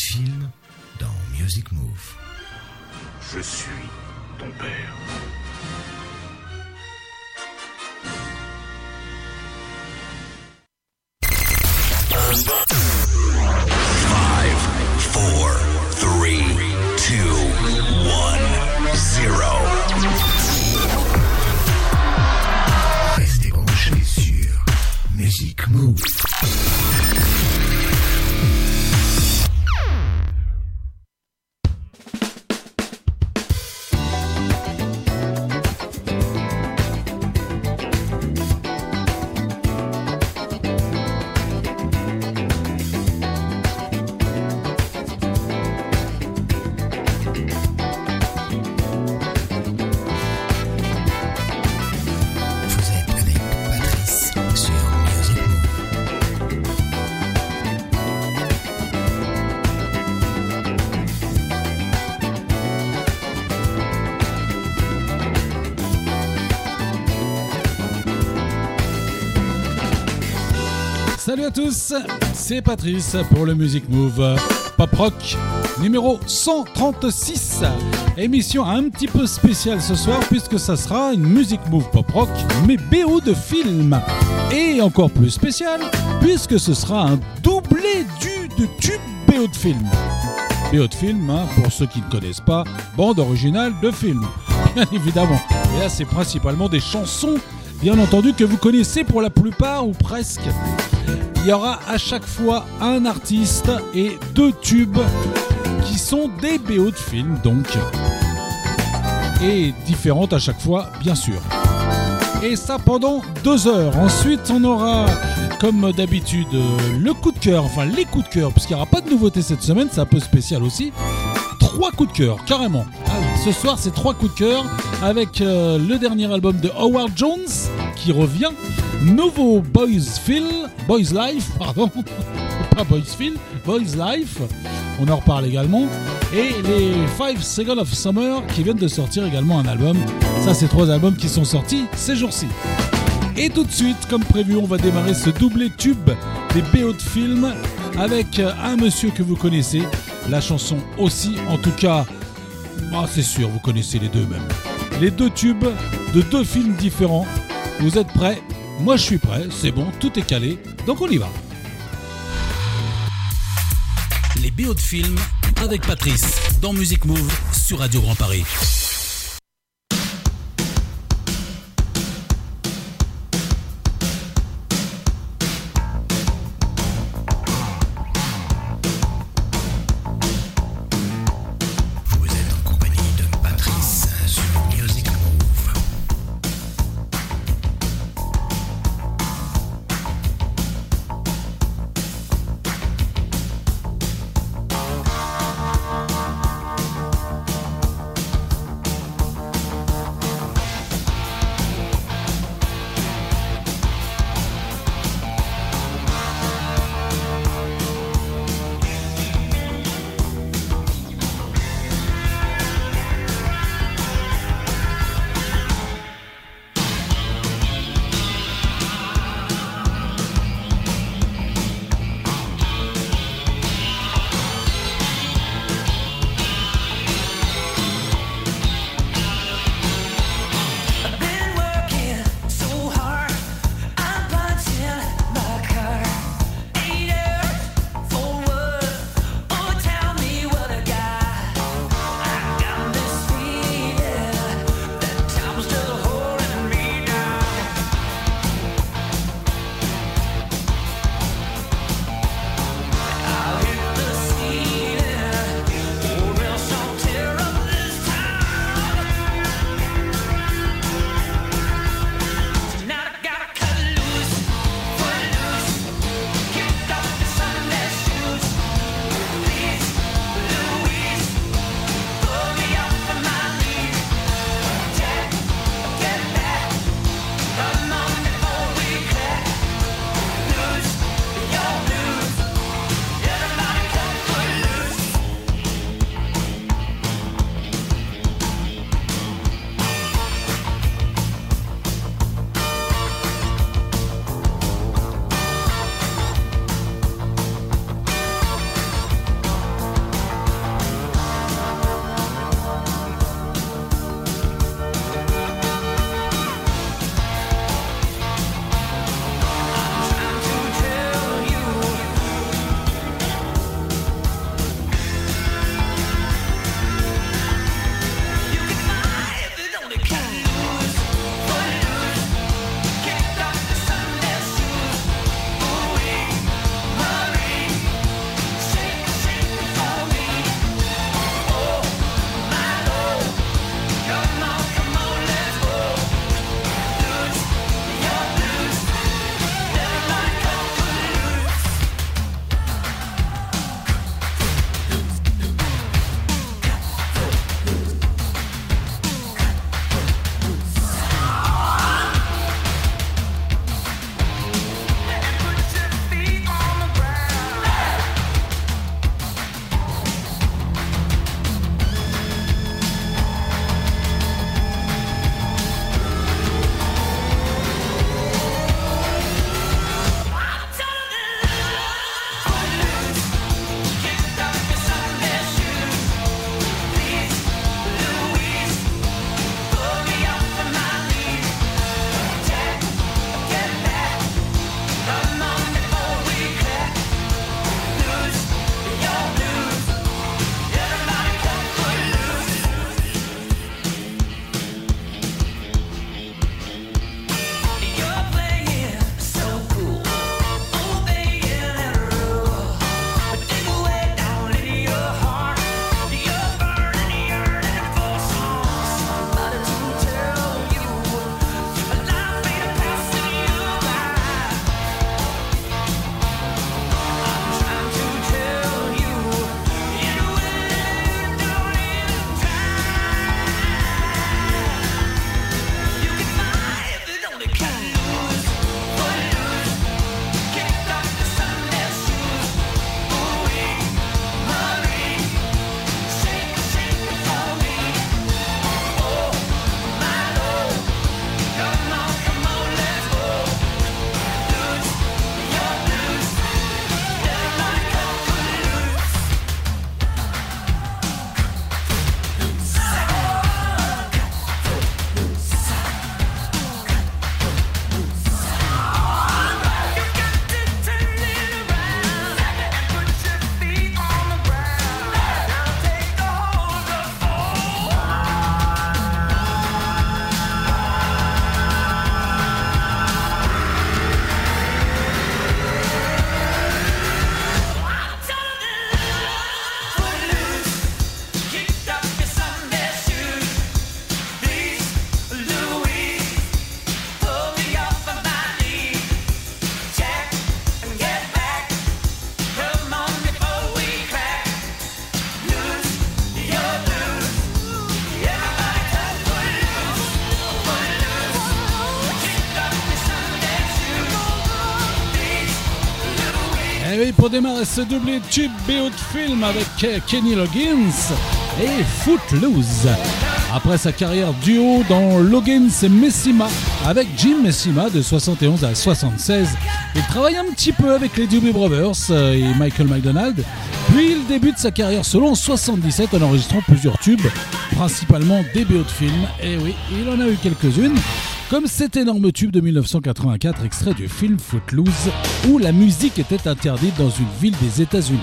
film dans Music Move. Je suis ton père. À tous, c'est Patrice pour le Music Move Pop Rock numéro 136. Émission un petit peu spéciale ce soir puisque ça sera une Music Move Pop Rock mais BO de film. Et encore plus spécial puisque ce sera un doublé du de tube BO de film. BO de film, hein, pour ceux qui ne connaissent pas, bande originale de film. Bien évidemment. Et là c'est principalement des chansons bien entendu que vous connaissez pour la plupart ou presque. Il y aura à chaque fois un artiste et deux tubes qui sont des BO de films donc. Et différentes à chaque fois, bien sûr. Et ça pendant deux heures. Ensuite, on aura, comme d'habitude, le coup de cœur, enfin les coups de cœur, puisqu'il n'y aura pas de nouveauté cette semaine, c'est un peu spécial aussi. Trois coups de cœur, carrément. Ce soir, c'est trois coups de cœur avec euh, le dernier album de Howard Jones qui revient. Nouveau Boys Boys Life, pardon, pas Boys Boys Life. On en reparle également. Et les 5 Seconds of Summer qui viennent de sortir également un album. Ça, c'est trois albums qui sont sortis ces jours-ci. Et tout de suite, comme prévu, on va démarrer ce doublé tube des BO de films avec un monsieur que vous connaissez, la chanson aussi, en tout cas, ah, c'est sûr, vous connaissez les deux même. Les deux tubes de deux films différents. Vous êtes prêts? Moi je suis prêt, c'est bon, tout est calé, donc on y va. Les BO de films avec Patrice dans Music Move sur Radio Grand Paris. Oui, pour démarrer ce doublé tube BO de film avec Kenny Loggins et Footloose. Après sa carrière duo dans Loggins et Messima avec Jim Messima de 71 à 76, il travaille un petit peu avec les Doobie Brothers euh, et Michael McDonald. Puis il débute sa carrière solo en 77 en enregistrant plusieurs tubes, principalement des BO de films. Et oui, il en a eu quelques-unes comme cet énorme tube de 1984 extrait du film Footloose où la musique était interdite dans une ville des États-Unis.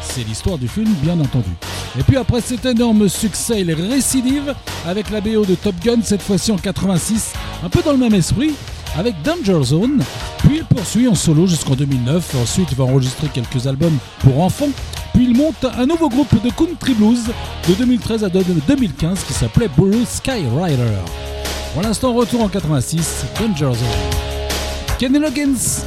C'est l'histoire du film, bien entendu. Et puis après cet énorme succès, il récidive avec la BO de Top Gun, cette fois-ci en 86, un peu dans le même esprit, avec Danger Zone. Puis il poursuit en solo jusqu'en 2009. Ensuite, il va enregistrer quelques albums pour enfants. Puis il monte un nouveau groupe de country blues de 2013 à 2015 qui s'appelait Blue Sky Rider. Pour l'instant, retour en 86, Danger Zone. Kenny Loggins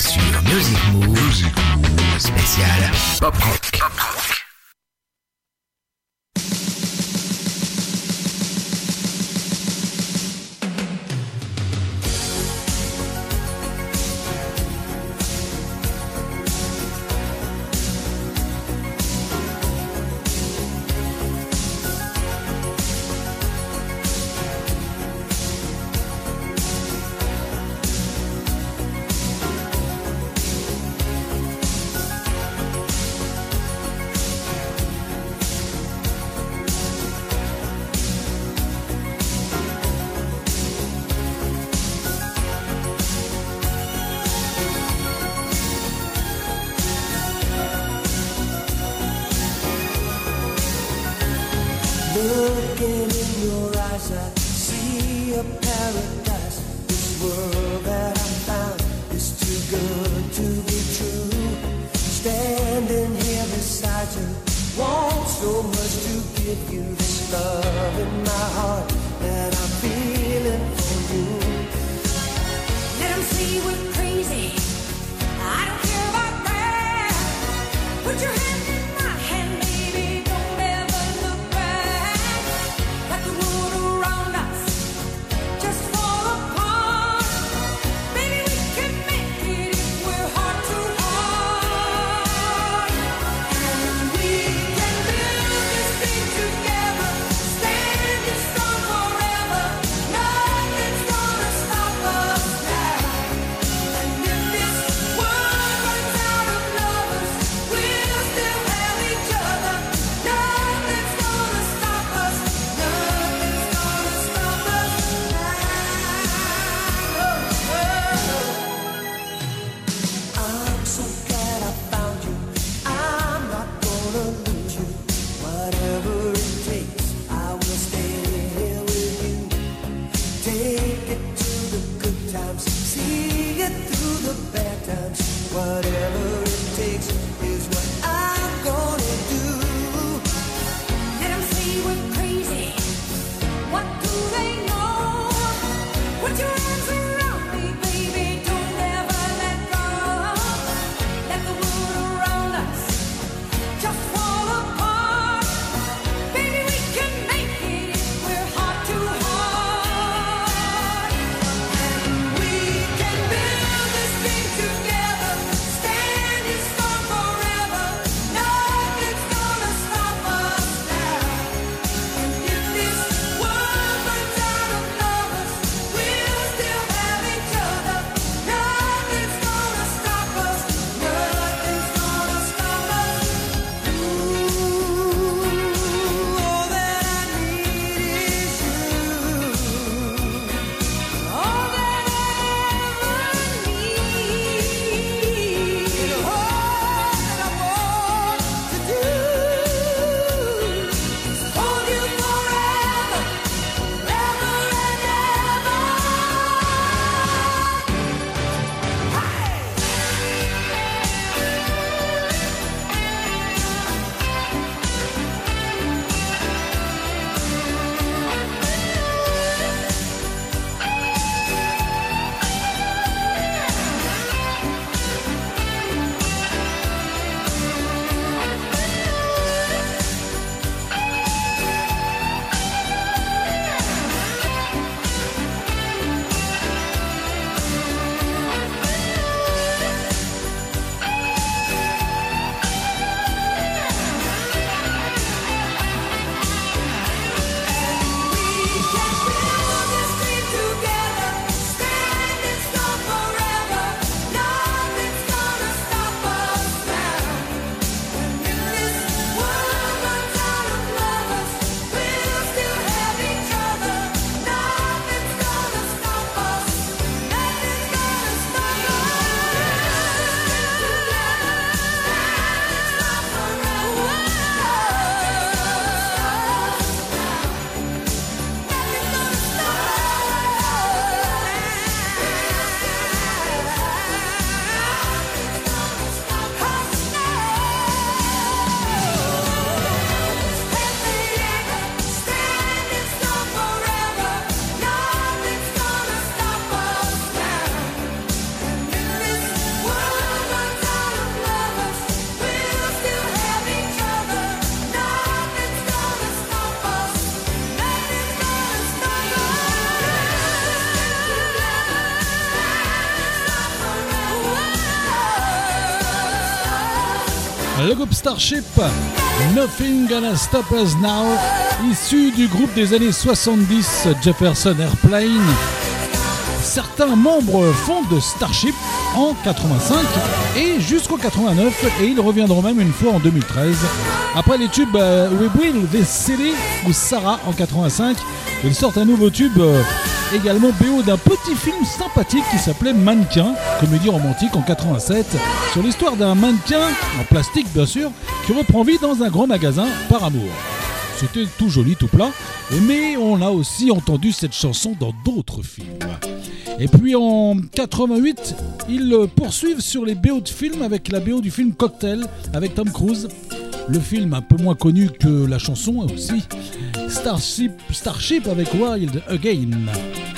sur Music Move, spécial Pop Rock. Starship, Nothing Gonna Stop Us Now, issu du groupe des années 70 Jefferson Airplane. Certains membres font de Starship en 85 et jusqu'en 89 et ils reviendront même une fois en 2013. Après les tubes euh, We Will This City ou Sarah en 85, ils sortent un nouveau tube euh, également BO d'un petit film sympathique qui s'appelait Mannequin, comédie romantique en 87, sur l'histoire d'un mannequin, en plastique bien sûr, qui reprend vie dans un grand magasin par amour. C'était tout joli, tout plat, mais on a aussi entendu cette chanson dans d'autres films. Et puis en 88, ils poursuivent sur les BO de films avec la BO du film Cocktail avec Tom Cruise. Le film un peu moins connu que la chanson aussi, Starship, Starship avec Wild Again.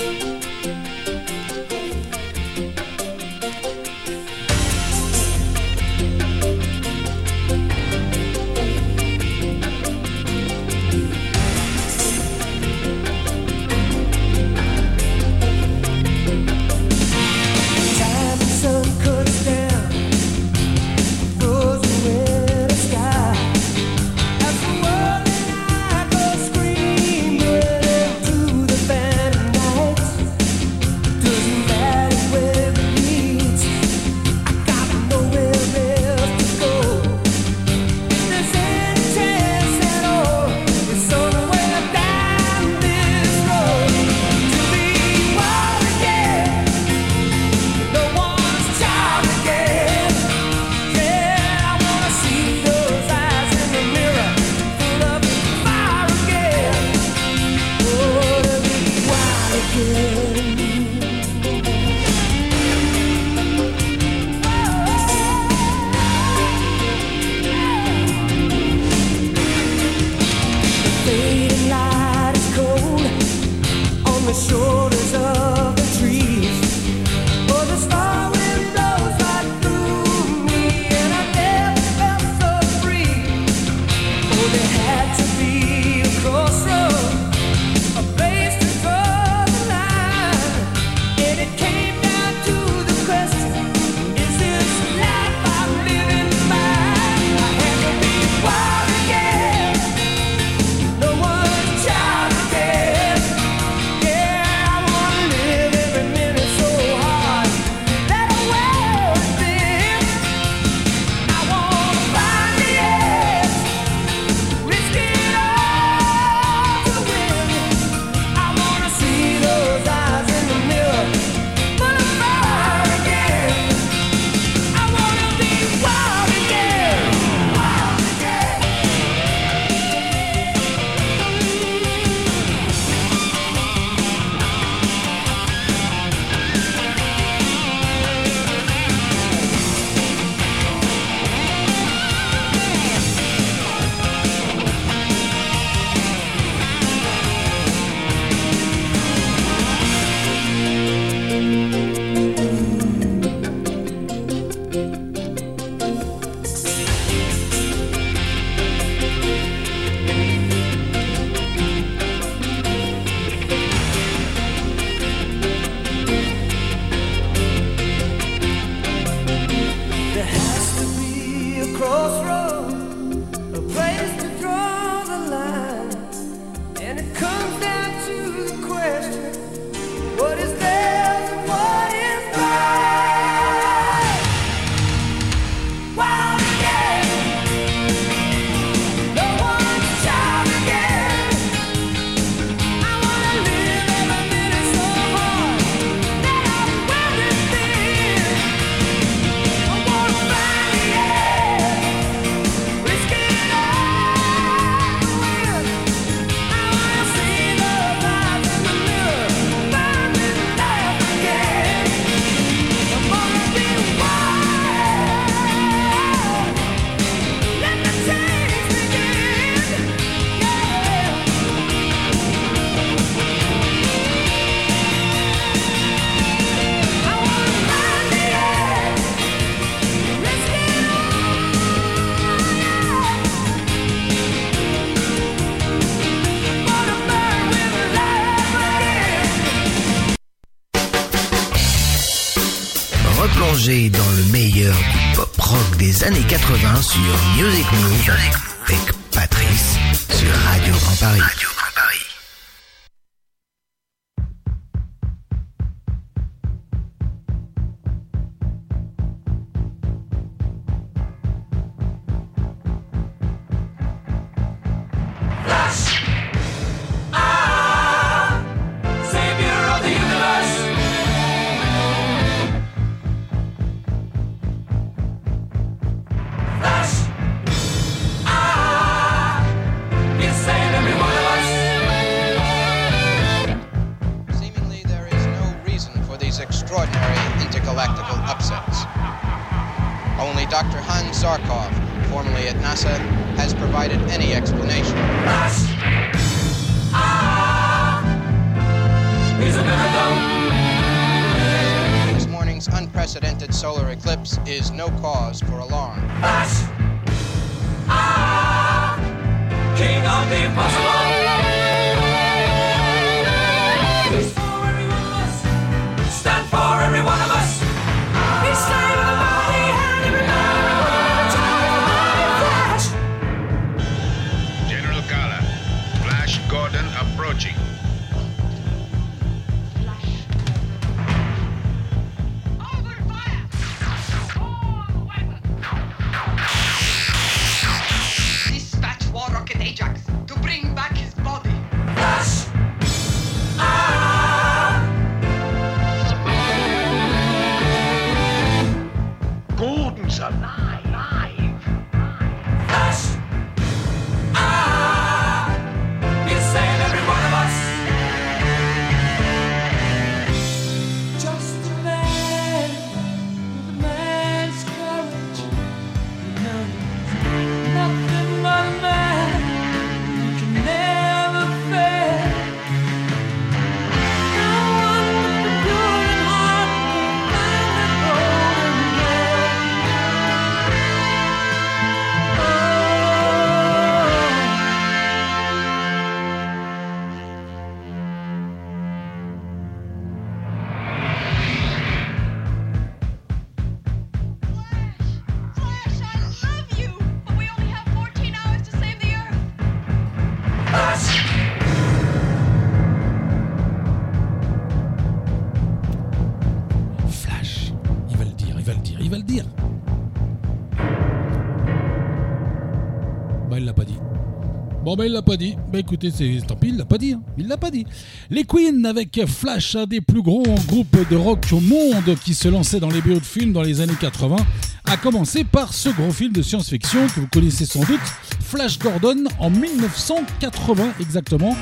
Bon, bah, il l'a pas dit. Bah, écoutez, c'est tant pis, il l'a pas dit. hein. Il l'a pas dit. Les Queens avec Flash, un des plus gros groupes de rock au monde qui se lançait dans les BO de films dans les années 80, a commencé par ce gros film de science-fiction que vous connaissez sans doute, Flash Gordon, en 1980 exactement.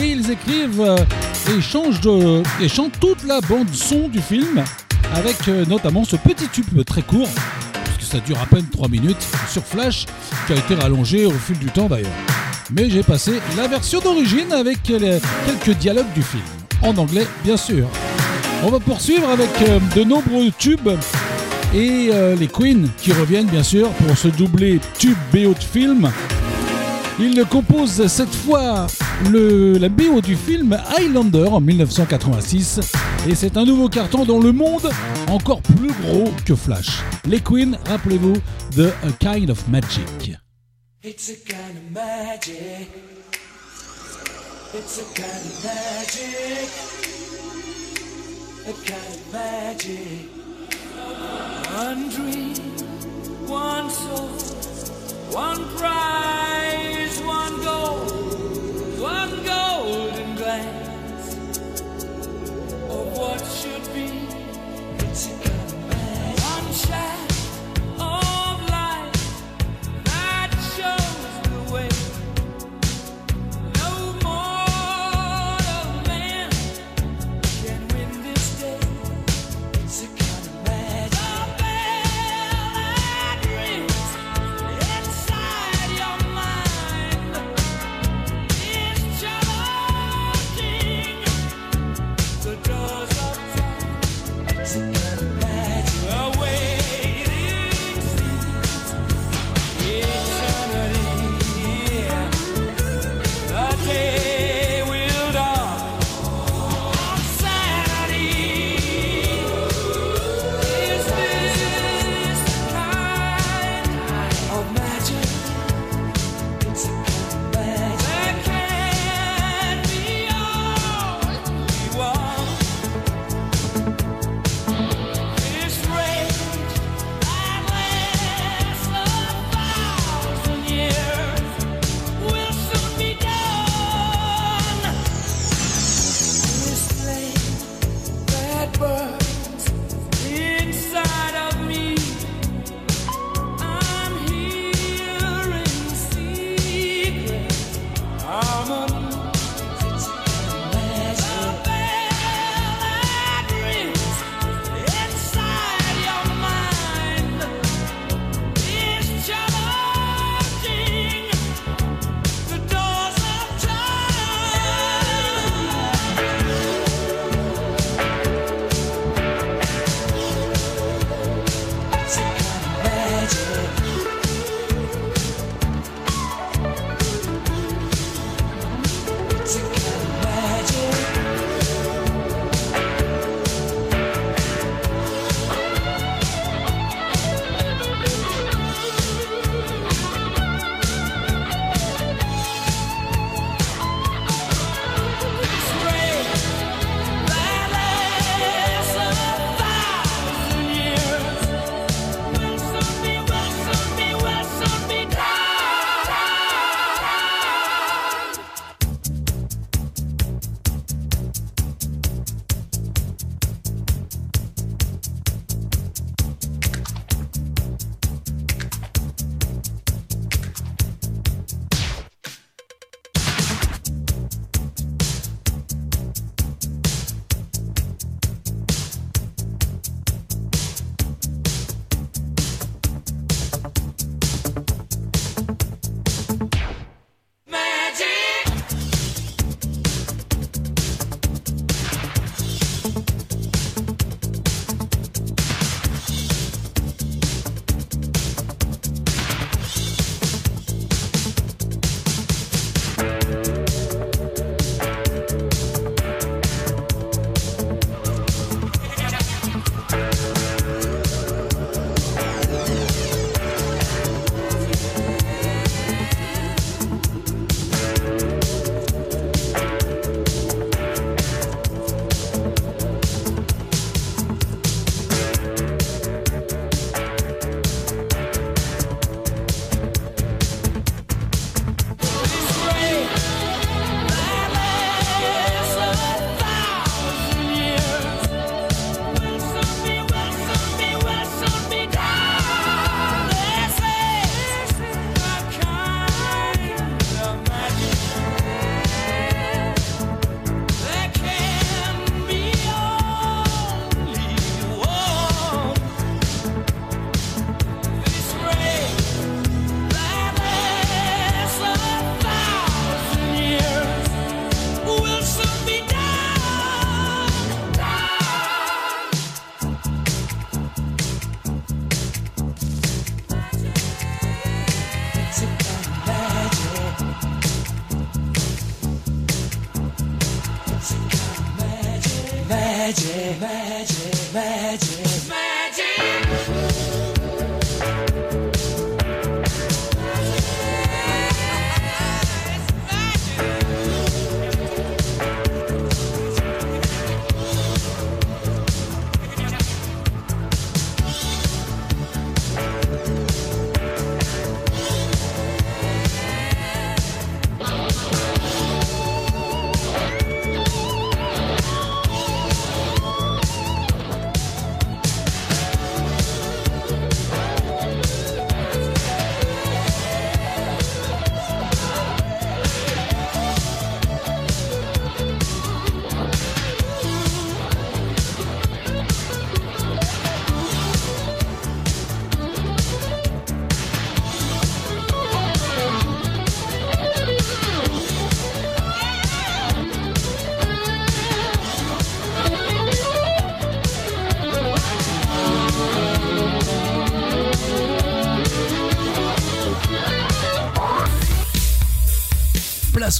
Et ils écrivent euh, et, changent de, et chantent toute la bande son du film avec euh, notamment ce petit tube très court, ça dure à peine 3 minutes, sur Flash, qui a été rallongé au fil du temps d'ailleurs. Mais j'ai passé la version d'origine avec quelques dialogues du film, en anglais bien sûr. On va poursuivre avec euh, de nombreux tubes et euh, les Queens qui reviennent bien sûr pour ce doublé tube BO de film. Il compose cette fois le, la BO du film Highlander en 1986 et c'est un nouveau carton dans le monde encore plus gros que Flash. Les Queens, rappelez-vous de A Kind of Magic. It's a kind of magic. It's a kind of magic. A kind of magic. One dream, one soul, one prize, one goal, one golden glance of what should be. It's a kind magic. One shot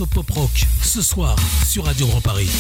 Au pop rock ce soir sur Radio Grand Paris.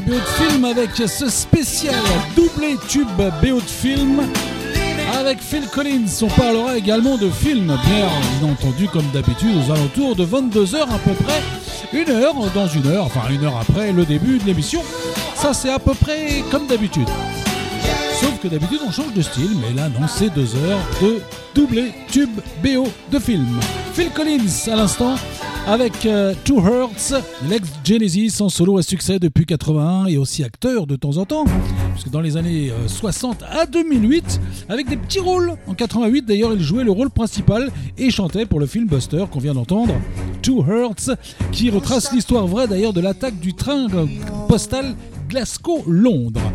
BO de film avec ce spécial doublé tube BO de film avec Phil Collins. On parlera également de films, bien entendu comme d'habitude aux alentours de 22h à peu près, une heure dans une heure, enfin une heure après le début de l'émission. Ça c'est à peu près comme d'habitude. Sauf que d'habitude on change de style, mais là non, c'est deux heures de doublé tube BO de film. Phil Collins à l'instant avec euh, Two Hearts, l'ex-Genesis en solo à succès depuis 81 et aussi acteur de temps en temps, puisque dans les années euh, 60 à 2008, avec des petits rôles. En 88 d'ailleurs, il jouait le rôle principal et chantait pour le film Buster qu'on vient d'entendre, Two Hearts, qui retrace l'histoire vraie d'ailleurs de l'attaque du train euh, postal Glasgow-Londres.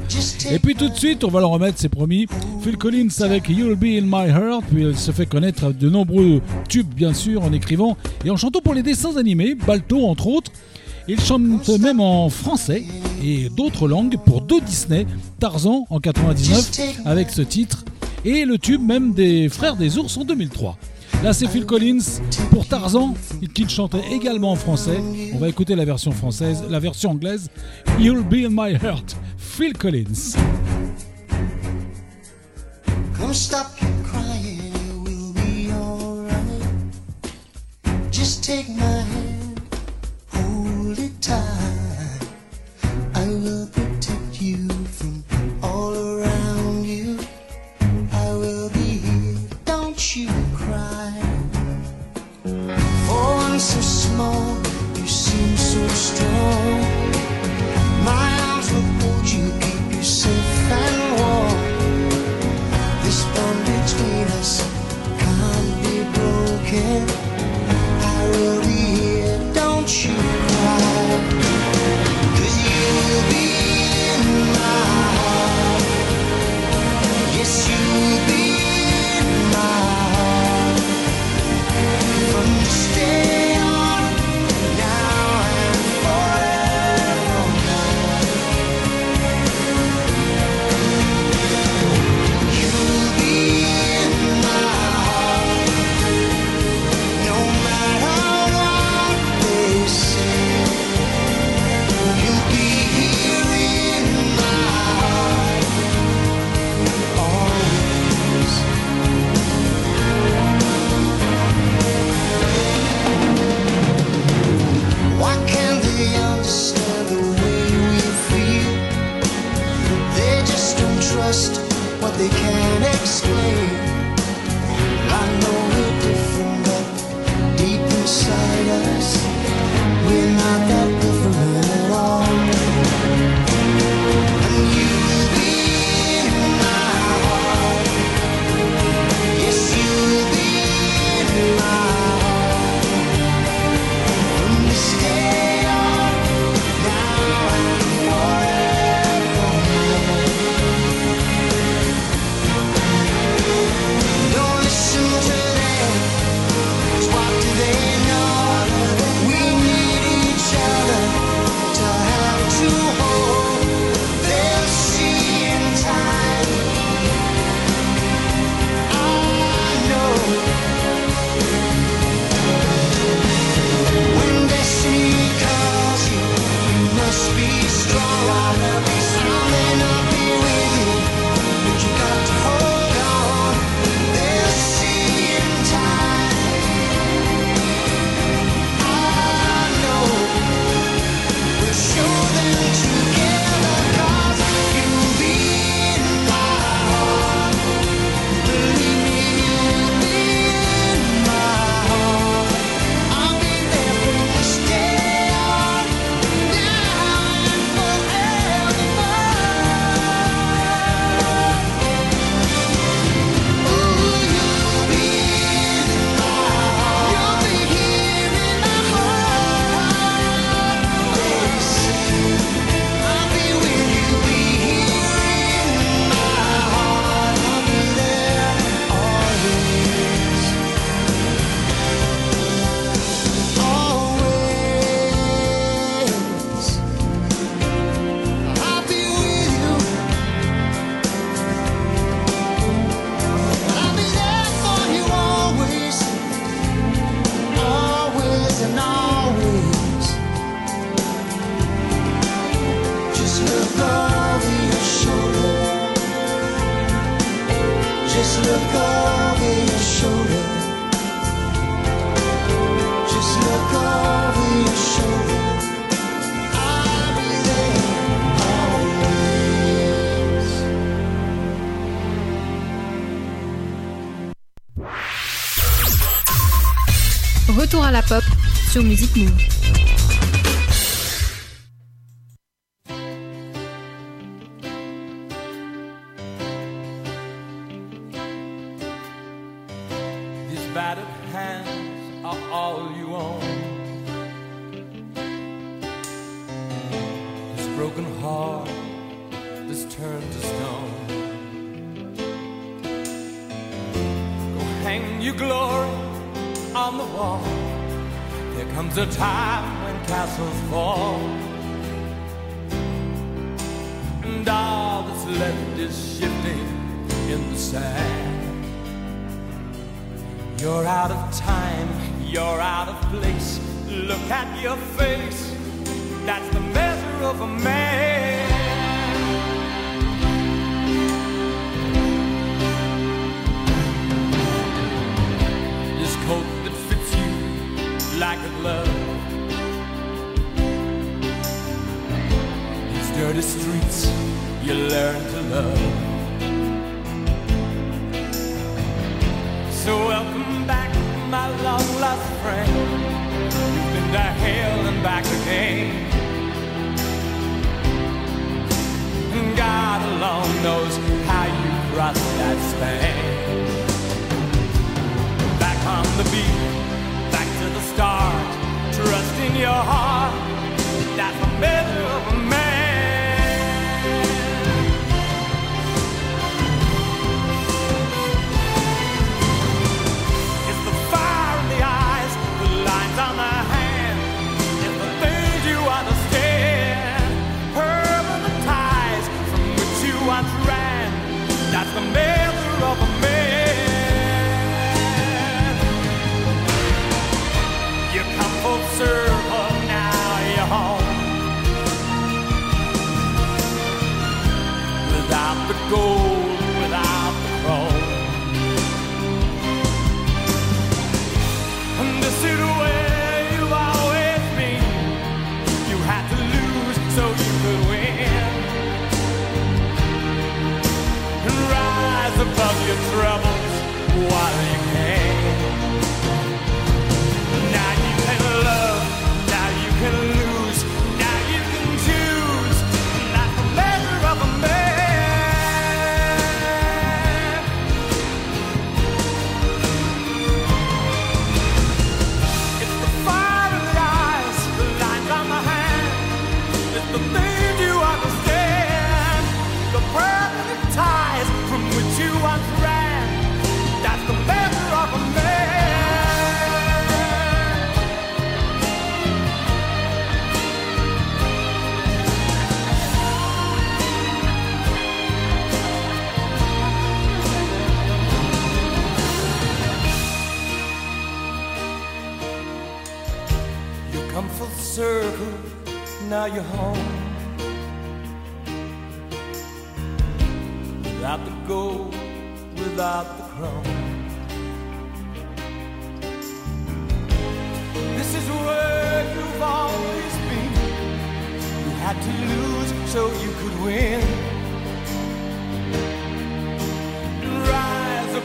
Et puis tout de suite, on va le remettre, c'est promis. Phil Collins avec You'll Be in My Heart, puis il se fait connaître de nombreux tubes, bien sûr, en écrivant et en chantant pour les dessins animés, Balto entre autres. Il chante même en français et d'autres langues pour deux Disney, Tarzan en 99 avec ce titre, et le tube même des Frères des Ours en 2003. Là, c'est Phil Collins pour Tarzan, qui chantait également en français. On va écouter la version française, la version anglaise. You'll be in my heart, Phil Collins. Come stop crying. care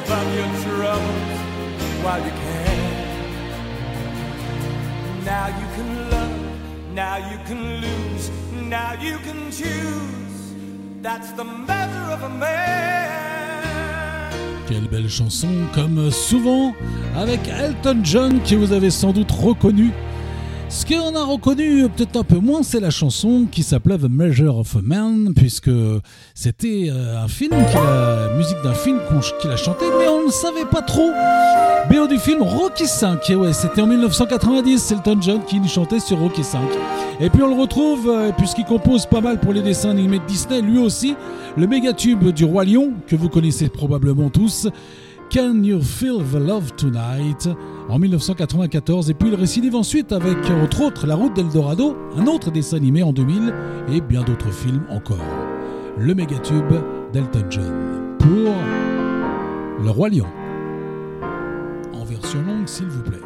above your troubles while you can. Now you can love, now you can lose, now you can choose. That's the measure of a man. Quelle belle chanson, comme souvent avec Elton John, que vous avez sans doute reconnu. Ce qu'on a reconnu peut-être un peu moins, c'est la chanson qui s'appelait The Measure of a Man, puisque c'était euh, un film, qu'il a, musique d'un film qu'il a chanté, mais on ne savait pas trop. BO du film Rocky 5, et ouais, c'était en 1990, c'est Elton John qui chantait sur Rocky 5. Et puis on le retrouve, euh, puisqu'il compose pas mal pour les dessins animés de Disney, lui aussi, le méga tube du Roi Lion, que vous connaissez probablement tous, Can You Feel the Love Tonight en 1994 et puis il récidive ensuite avec entre autres La Route d'Eldorado, un autre dessin animé en 2000 et bien d'autres films encore. Le mégatube d'Elton John pour Le Roi Lion. En version longue s'il vous plaît.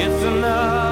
It's enough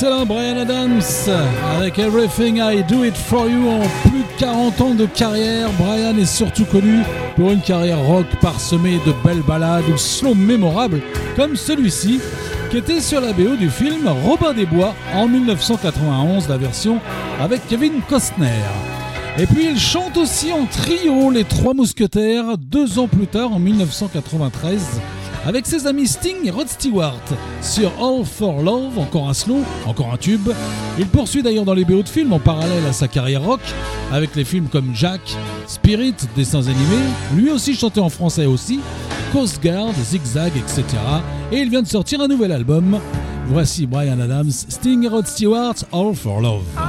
L'excellent Brian Adams avec Everything I Do It For You en plus de 40 ans de carrière. Brian est surtout connu pour une carrière rock parsemée de belles ballades ou slow mémorables comme celui-ci qui était sur la BO du film Robin des Bois en 1991, la version avec Kevin Costner. Et puis il chante aussi en trio Les Trois Mousquetaires deux ans plus tard en 1993 avec ses amis Sting et Rod Stewart sur All for Love, encore un slow, encore un tube. Il poursuit d'ailleurs dans les BO de films en parallèle à sa carrière rock avec les films comme Jack, Spirit, dessins animés, lui aussi chanté en français aussi, Coast Guard, Zigzag, etc. Et il vient de sortir un nouvel album. Voici Brian Adams, Sting et Rod Stewart, All for Love.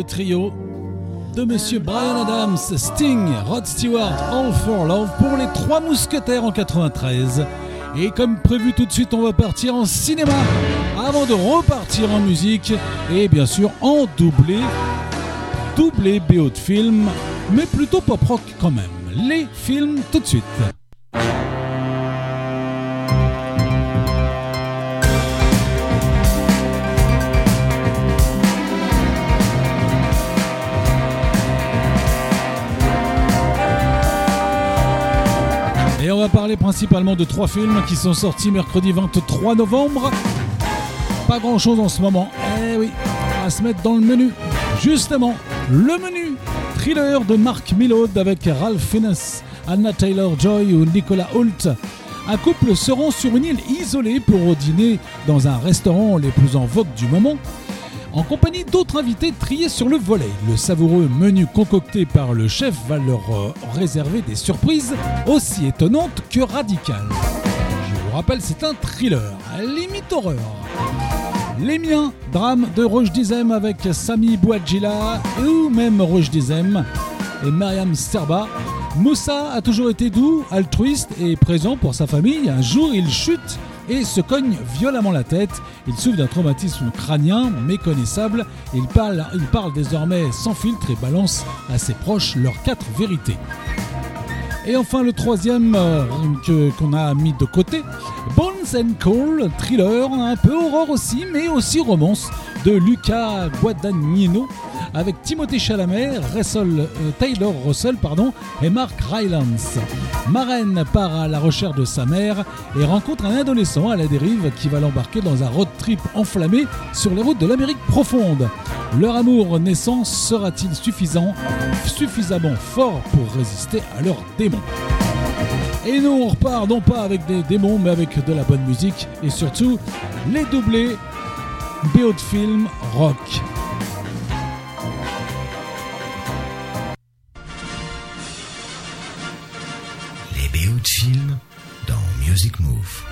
Trio de Monsieur Brian Adams, Sting, Rod Stewart, All for Love pour les Trois Mousquetaires en 93. Et comme prévu tout de suite, on va partir en cinéma avant de repartir en musique et bien sûr en doublé, doublé BO de film, mais plutôt pop rock quand même. Les films tout de suite. Va parler principalement de trois films qui sont sortis mercredi 23 novembre. Pas grand chose en ce moment. Eh oui, on va se mettre dans le menu. Justement, le menu. Thriller de Mark Millard avec Ralph Fiennes, Anna Taylor-Joy ou Nicolas Hoult. Un couple se rend sur une île isolée pour dîner dans un restaurant les plus en vogue du moment en compagnie d'autres invités triés sur le volet. Le savoureux menu concocté par le chef va leur euh, réserver des surprises aussi étonnantes que radicales. Je vous rappelle, c'est un thriller, limite horreur. Les miens, drame de Roche Dizem avec Sami Bouadjila ou même Roche Dizem et Mariam Serba. Moussa a toujours été doux, altruiste et présent pour sa famille. Un jour, il chute et se cogne violemment la tête. Il souffre d'un traumatisme crânien méconnaissable. Il parle, désormais sans filtre et balance à ses proches leurs quatre vérités. Et enfin le troisième euh, qu'on a mis de côté, Bones and Cole, thriller, un peu horreur aussi, mais aussi romance, de Luca Guadagnino, avec Timothée Chalamet, Russell, euh, Taylor Russell pardon, et Mark Rylance. Marraine part à la recherche de sa mère et rencontre un adolescent à la dérive qui va l'embarquer dans un road trip enflammé sur les routes de l'Amérique profonde. Leur amour naissant sera-t-il suffisant, suffisamment fort pour résister à leurs démons? Et nous on repart non pas avec des démons mais avec de la bonne musique et surtout les doublés BO de film rock. Music Move.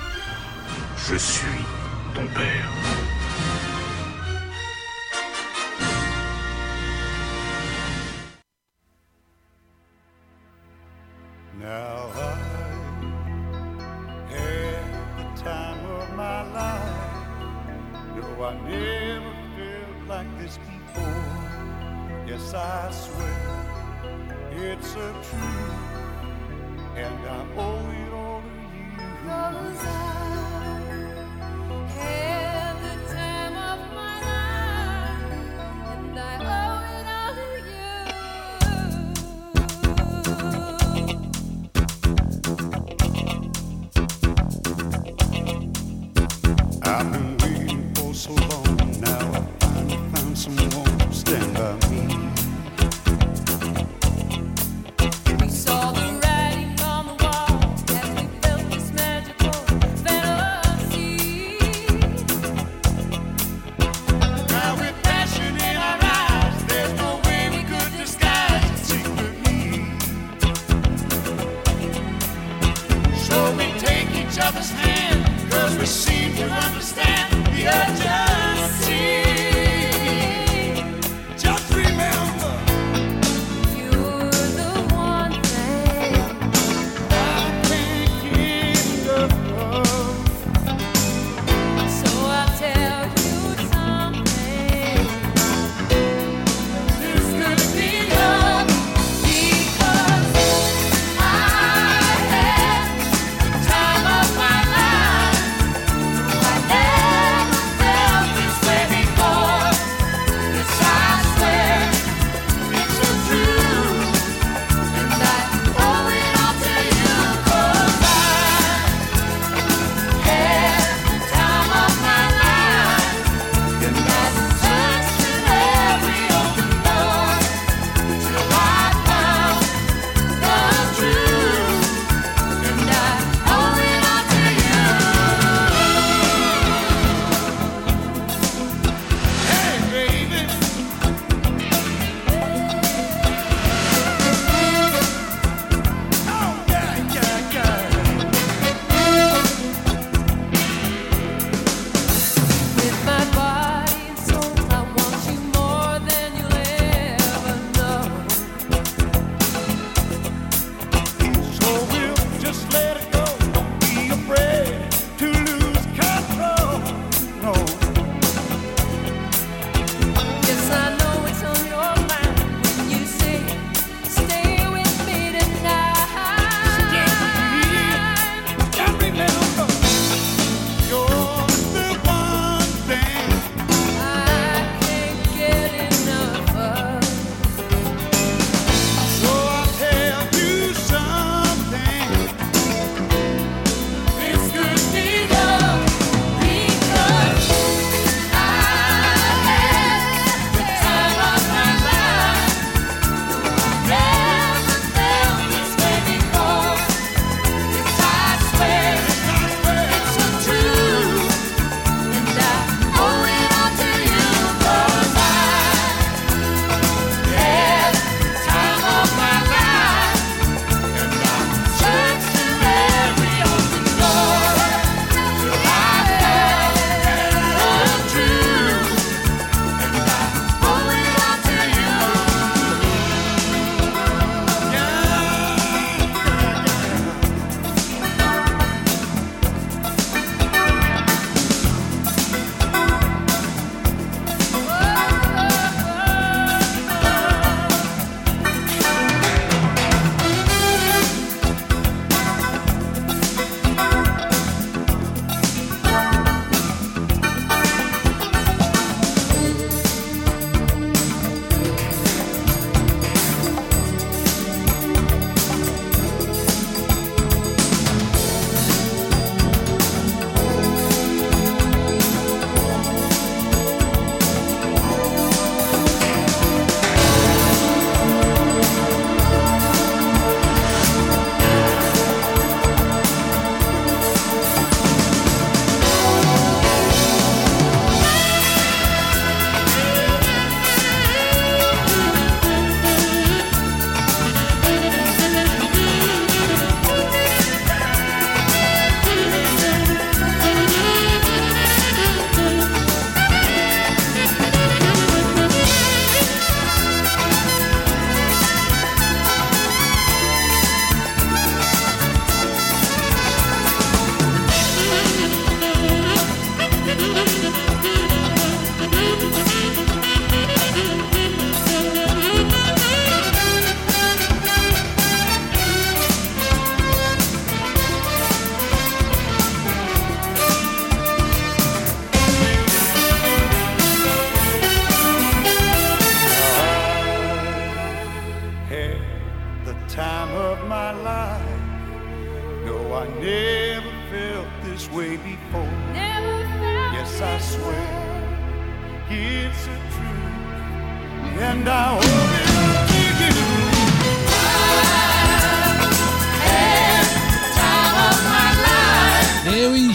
Je suis ton père. Now I had the time of my life. No, I never felt like this before. Yes, I swear it's a truth, and I owe you. Cause I had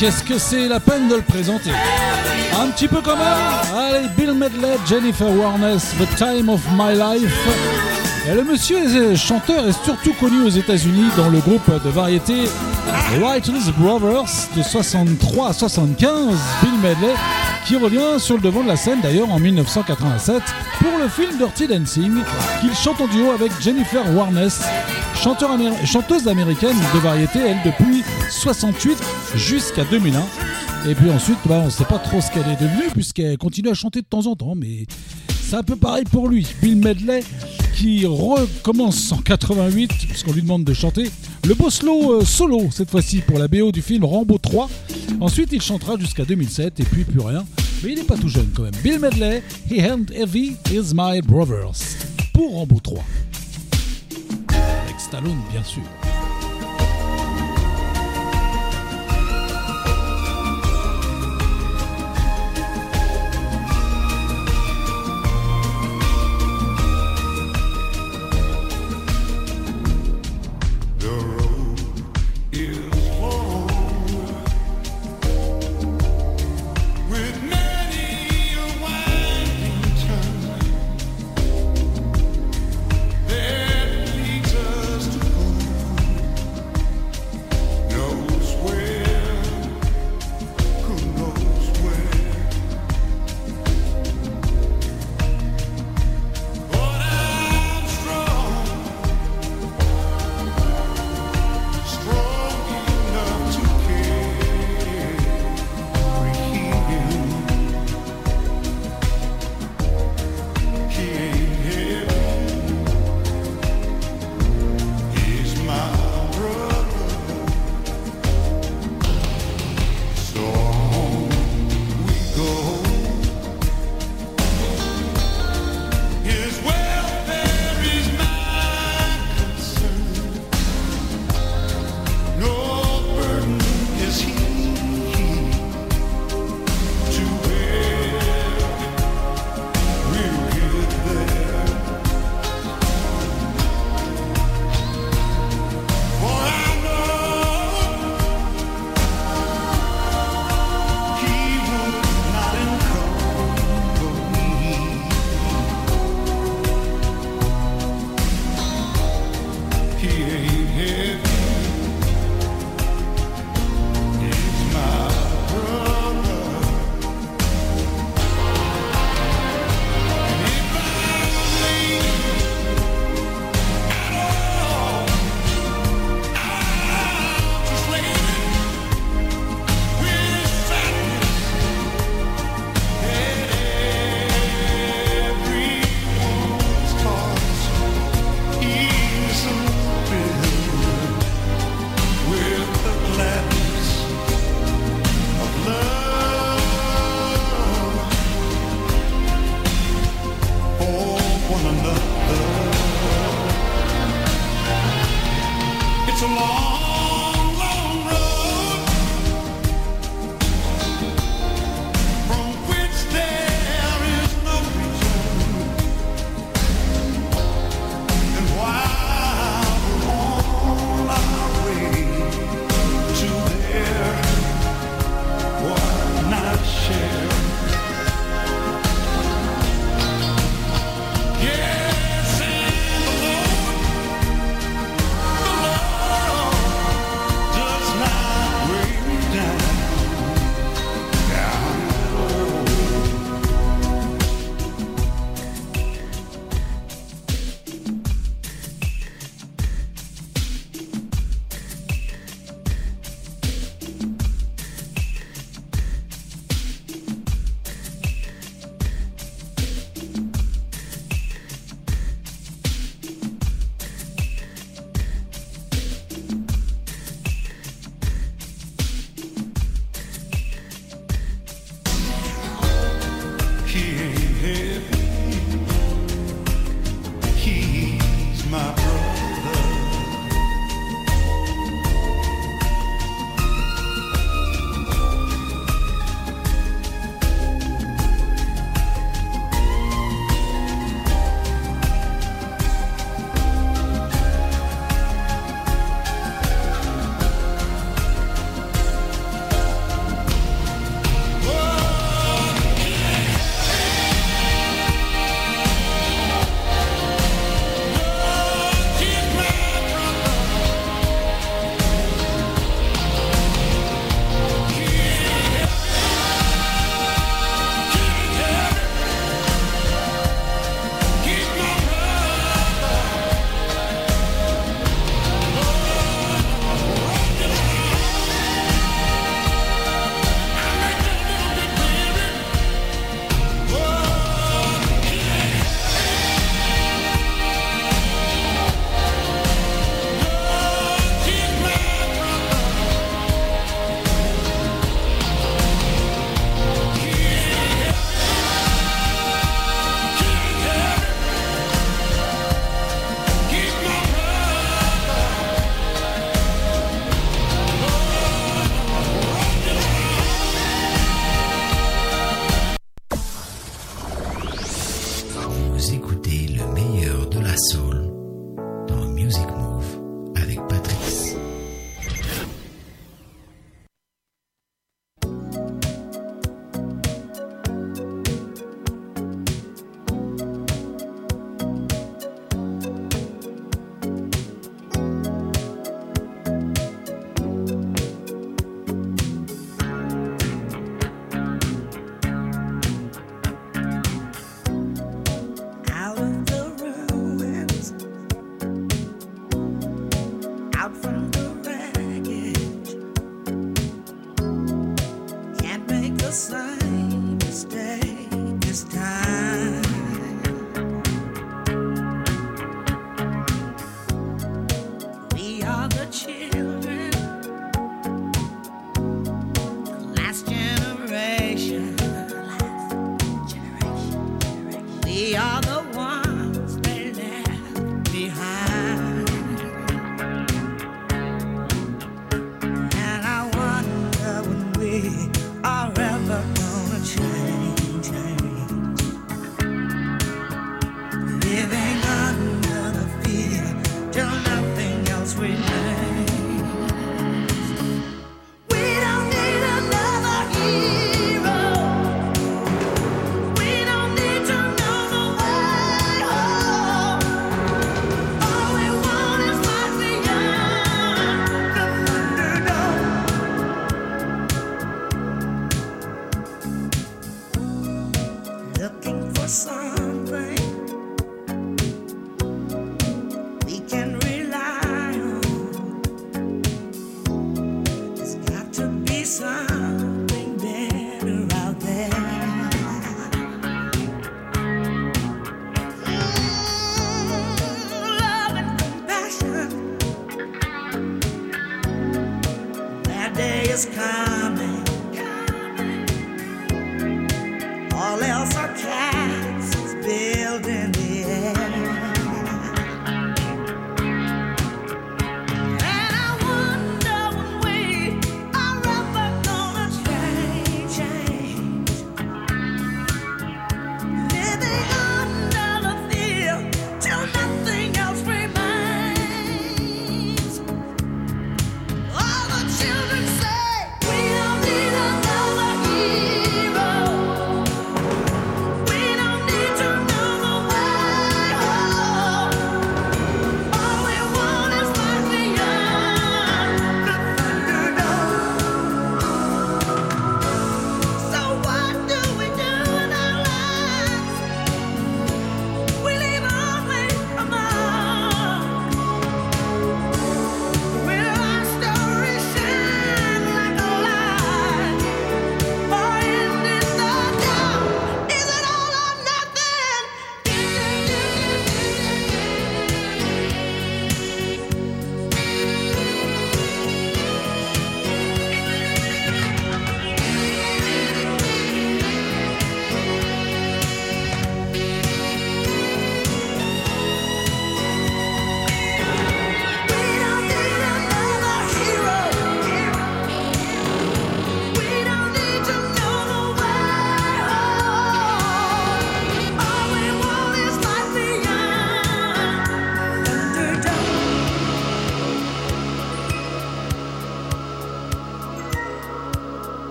Et Eh oui, est-ce que c'est la peine de le présenter? Un petit peu quand même. Allez, Bill Medley, Jennifer Warnes, The Time of My Life. Et le monsieur est chanteur et surtout connu aux États-Unis dans le groupe de variété Writers Brothers de 63 à 75, Bill Medley, qui revient sur le devant de la scène d'ailleurs en 1987 pour le film Dirty Dancing, qu'il chante en duo avec Jennifer Warnes, chanteuse américaine de variété, elle depuis 68 jusqu'à 2001. Et puis ensuite, bah, on ne sait pas trop ce qu'elle est devenue puisqu'elle continue à chanter de temps en temps, mais c'est un peu pareil pour lui. Bill Medley qui recommence en 88 puisqu'on lui demande de chanter le Boslo euh, solo cette fois-ci pour la BO du film Rambo 3. Ensuite, il chantera jusqu'à 2007 et puis plus rien. Mais il n'est pas tout jeune quand même. Bill Medley, He and Heavy is My Brothers pour Rambo 3. Avec Stallone, bien sûr.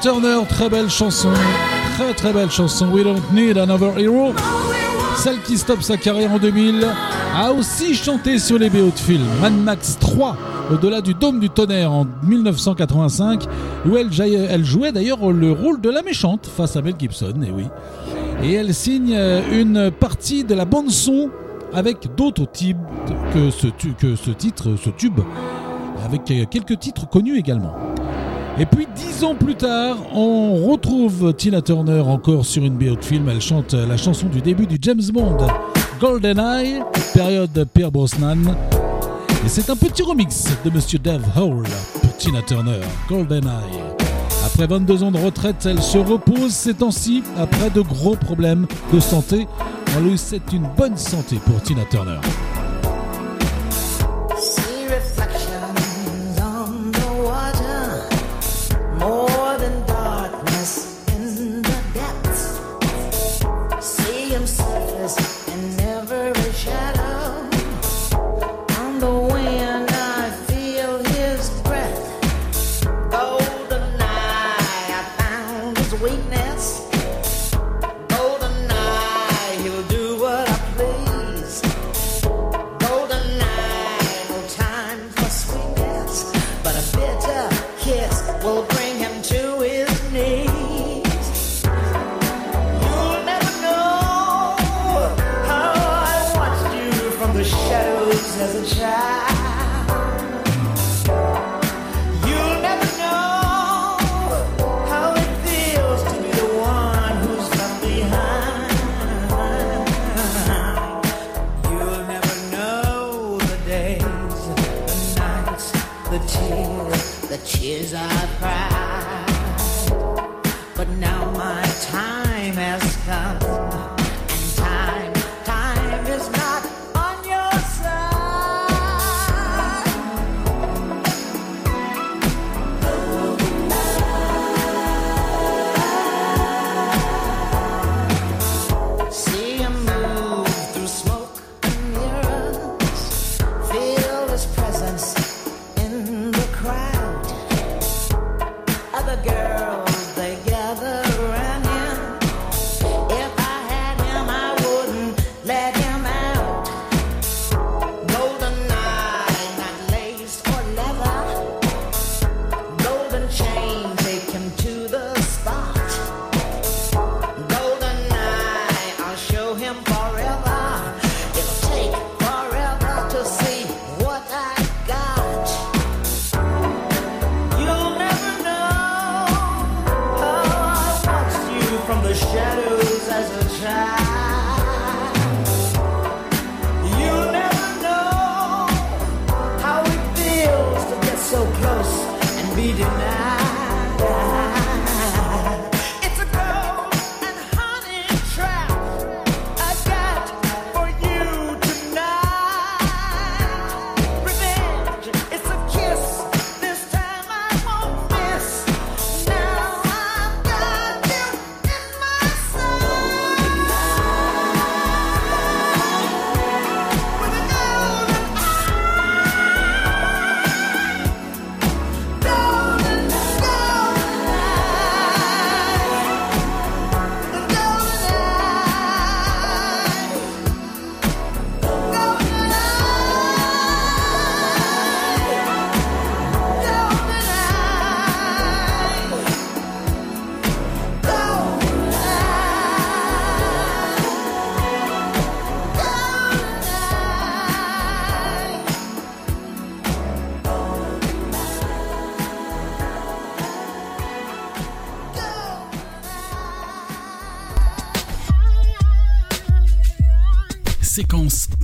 Turner, très belle chanson. Très très belle chanson. We don't need another hero. Celle qui stoppe sa carrière en 2000 a aussi chanté sur les BO de films. Mad Max 3 au-delà du dôme du tonnerre en 1985, où elle, jouait d'ailleurs le rôle de la méchante face à Mel Gibson, et oui. Et elle signe euh, une partie de la bande son avec d'autres types que que ce titre, ce tube, avec euh, quelques titres connus également. Et puis dix ans plus tard, on retrouve Tina Turner encore sur une BO de film. Elle chante la chanson du début du James Bond, GoldenEye, période Pierre Brosnan. Et c'est un petit remix de Monsieur Dave Howell pour Tina Turner, GoldenEye. Après 22 ans de retraite, elle se repose ces temps-ci après de gros problèmes de santé. On lui souhaite une bonne santé pour Tina Turner.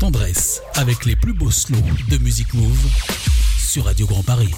Tendresse avec les plus beaux slows de Music Move sur Radio Grand Paris.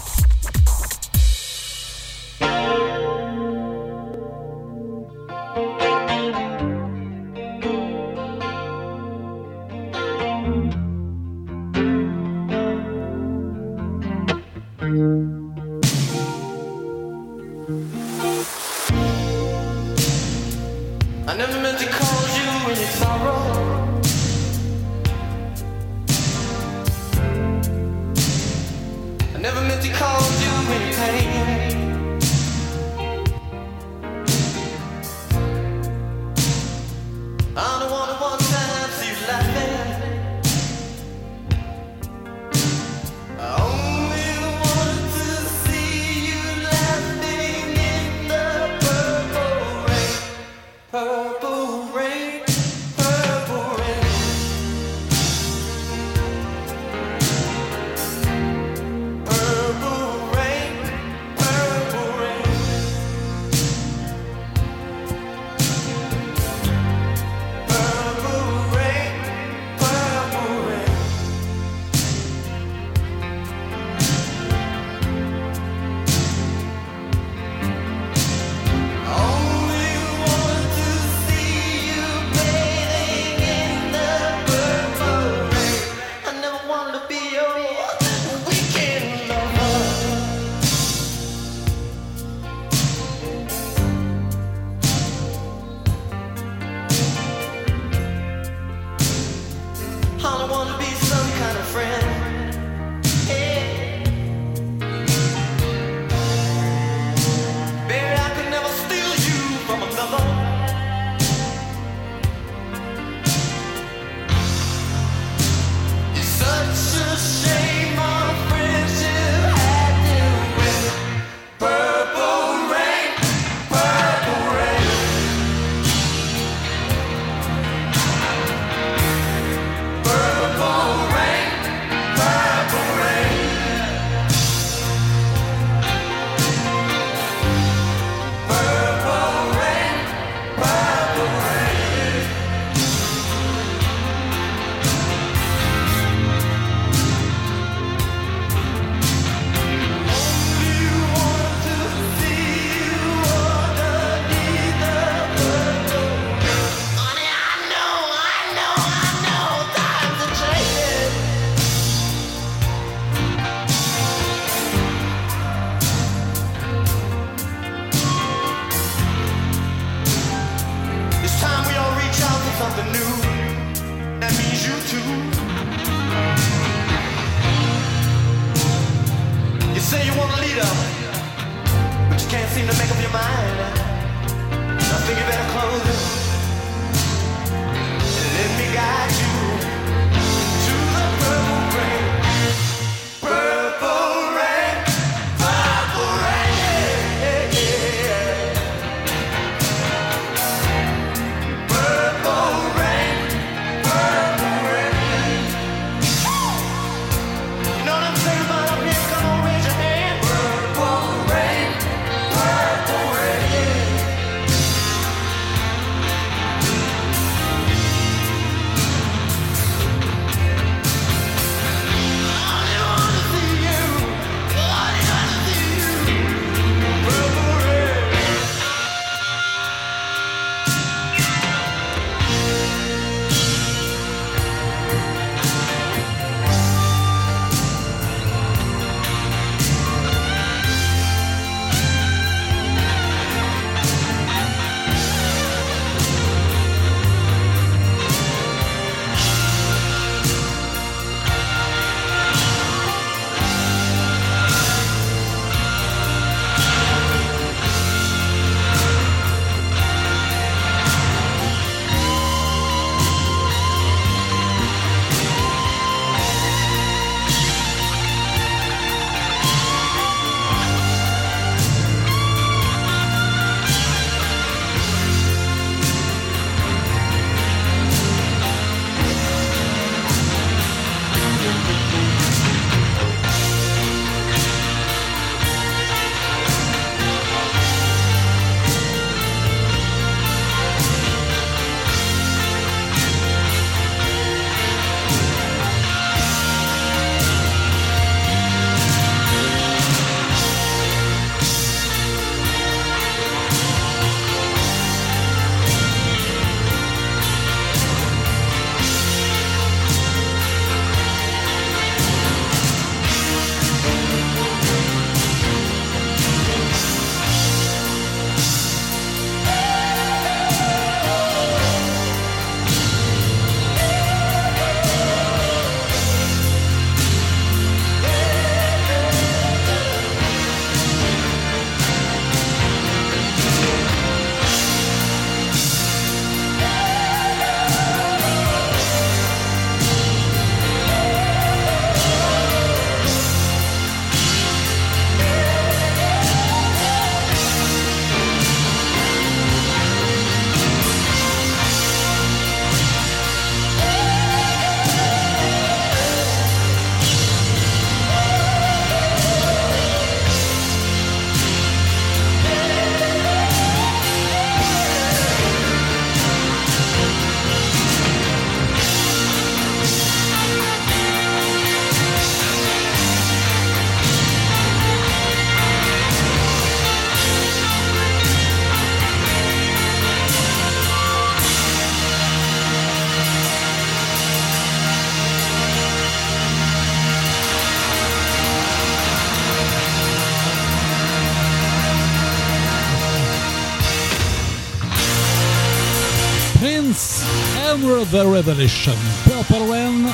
Prince, Elmer the Revelation, Purple Rain,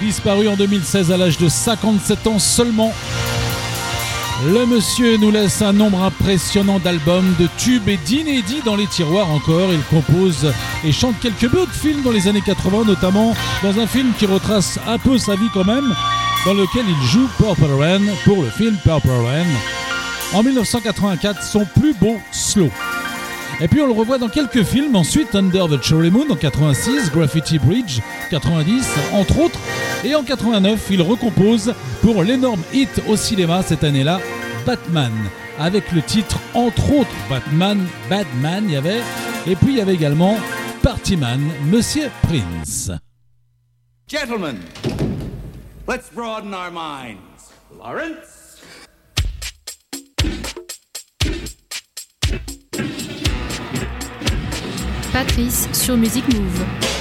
disparu en 2016 à l'âge de 57 ans seulement. Le monsieur nous laisse un nombre impressionnant d'albums, de tubes et d'inédits dans les tiroirs encore. Il compose et chante quelques bouts de films dans les années 80, notamment dans un film qui retrace un peu sa vie quand même, dans lequel il joue Purple Rain pour le film Purple Rain. En 1984, son plus beau slow. Et puis on le revoit dans quelques films, ensuite Under the Cherry Moon en 86, Graffiti Bridge 90 entre autres, et en 89 il recompose pour l'énorme hit au cinéma cette année-là, Batman, avec le titre entre autres Batman, Batman il y avait, et puis il y avait également Partyman, Monsieur Prince. Gentlemen, let's broaden our minds. Lawrence? Patrice sur Music Move.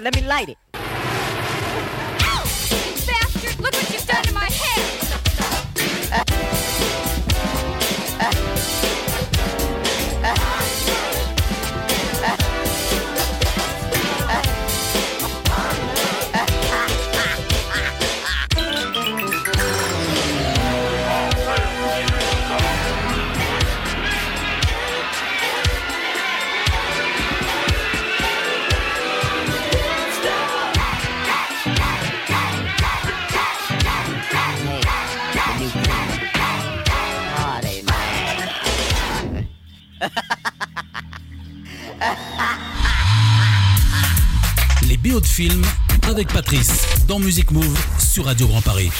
Let me light it. avec Patrice dans Music Move sur Radio Grand Paris.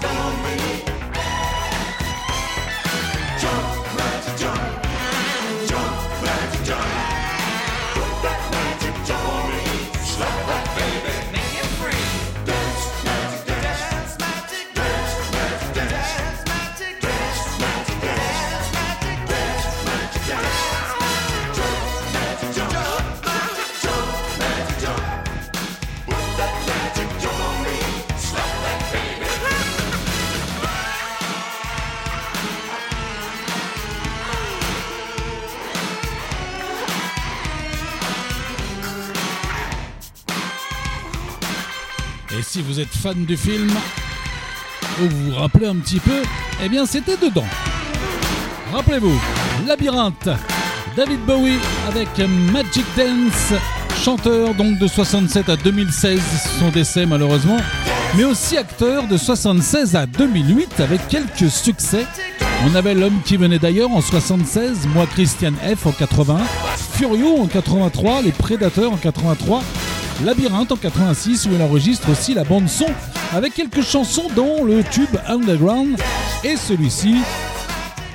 storm fan du film, ou vous vous rappelez un petit peu, eh bien c'était dedans. Rappelez-vous, Labyrinthe, David Bowie avec Magic Dance, chanteur donc de 67 à 2016, son décès malheureusement, mais aussi acteur de 76 à 2008 avec quelques succès. On avait l'homme qui venait d'ailleurs en 76, moi Christian F en 81, Furio en 83, Les Prédateurs en 83, Labyrinthe en 86 où elle enregistre aussi la bande son avec quelques chansons dont le tube Underground et celui-ci.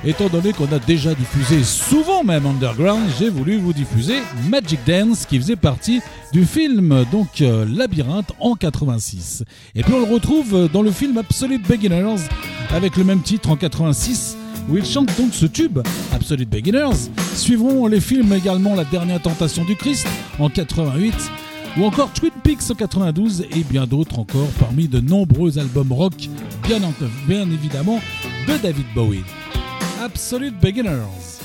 Étant donné qu'on a déjà diffusé souvent même Underground, j'ai voulu vous diffuser Magic Dance qui faisait partie du film donc euh, Labyrinthe en 86. Et puis on le retrouve dans le film Absolute Beginners avec le même titre en 86 où il chante donc ce tube Absolute Beginners. Suivront les films également La dernière tentation du Christ en 88 ou encore Twin Peaks en 92 et bien d'autres encore parmi de nombreux albums rock, bien, en- bien évidemment de David Bowie. Absolute Beginners.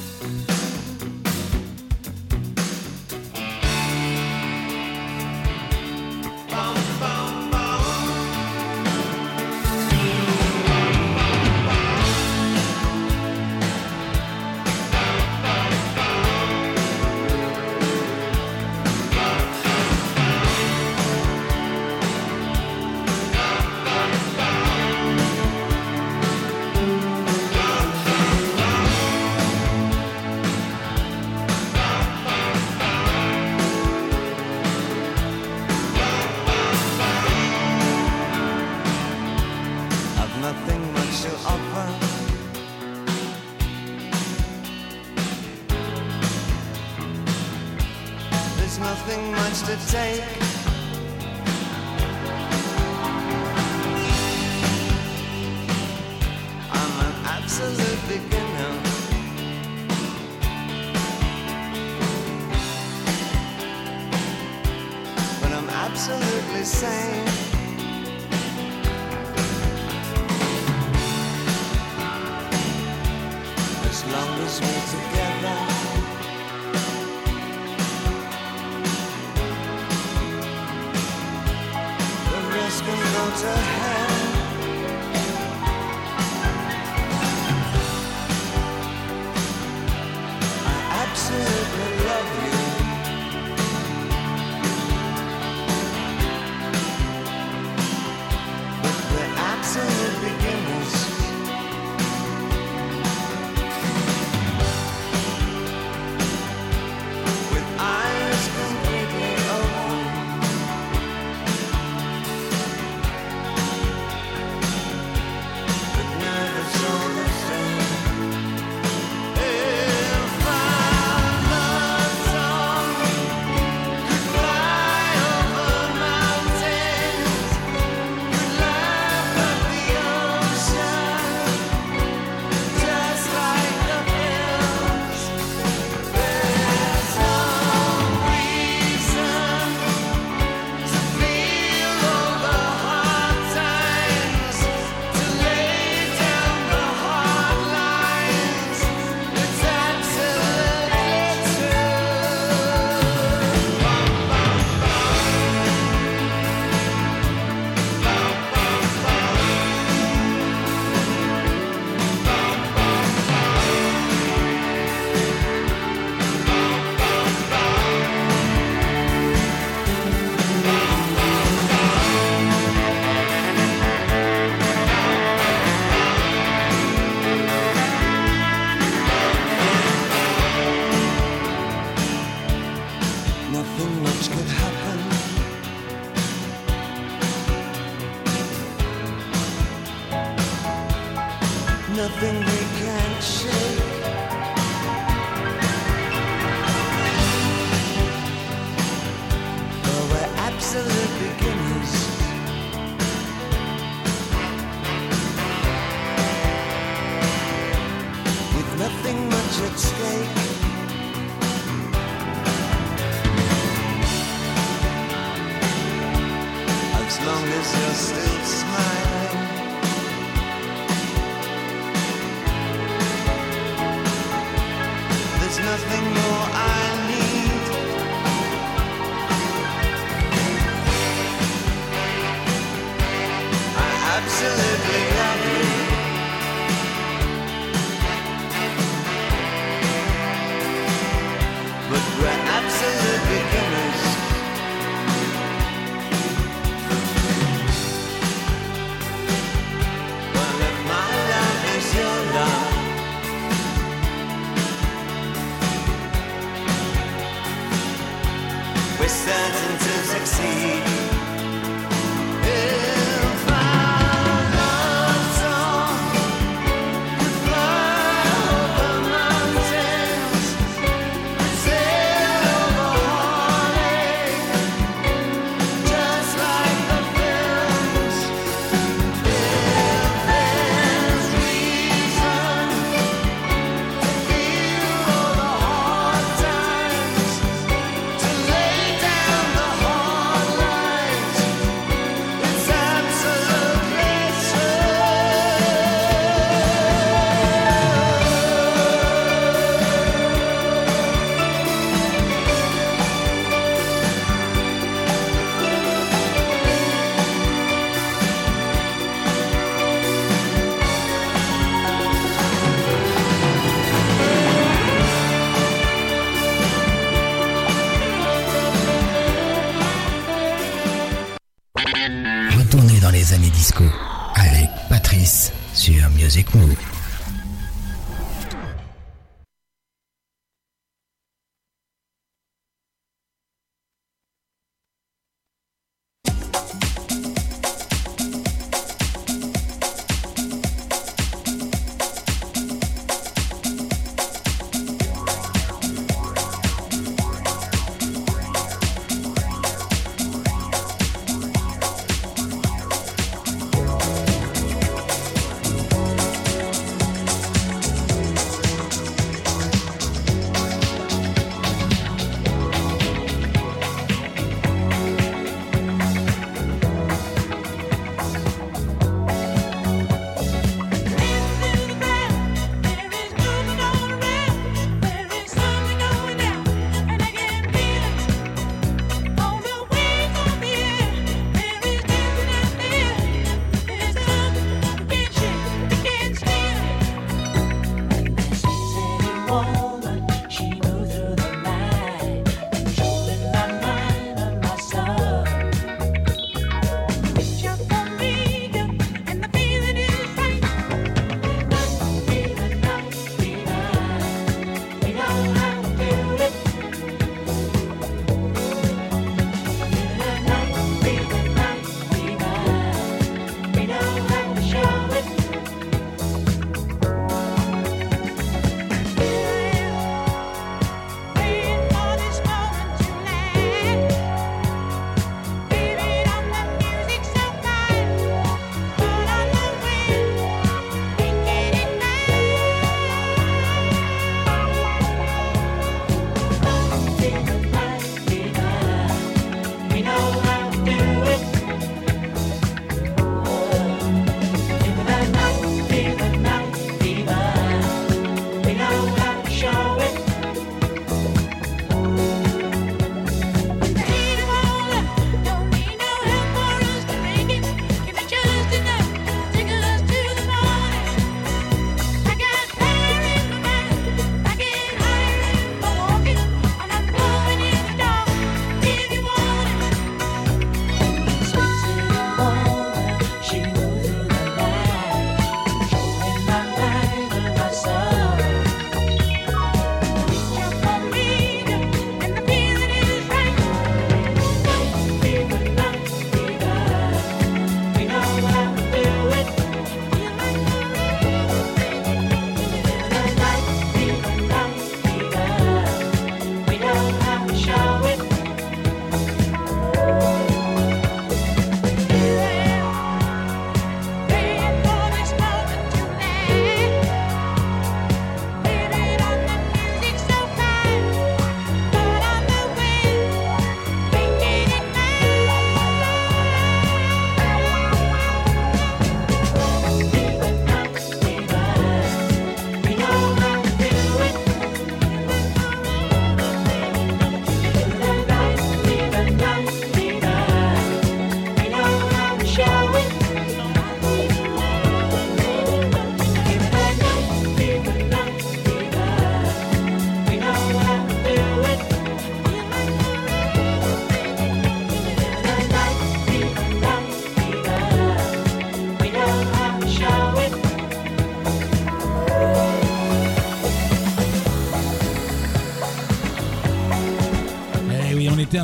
As long as you're still smiling.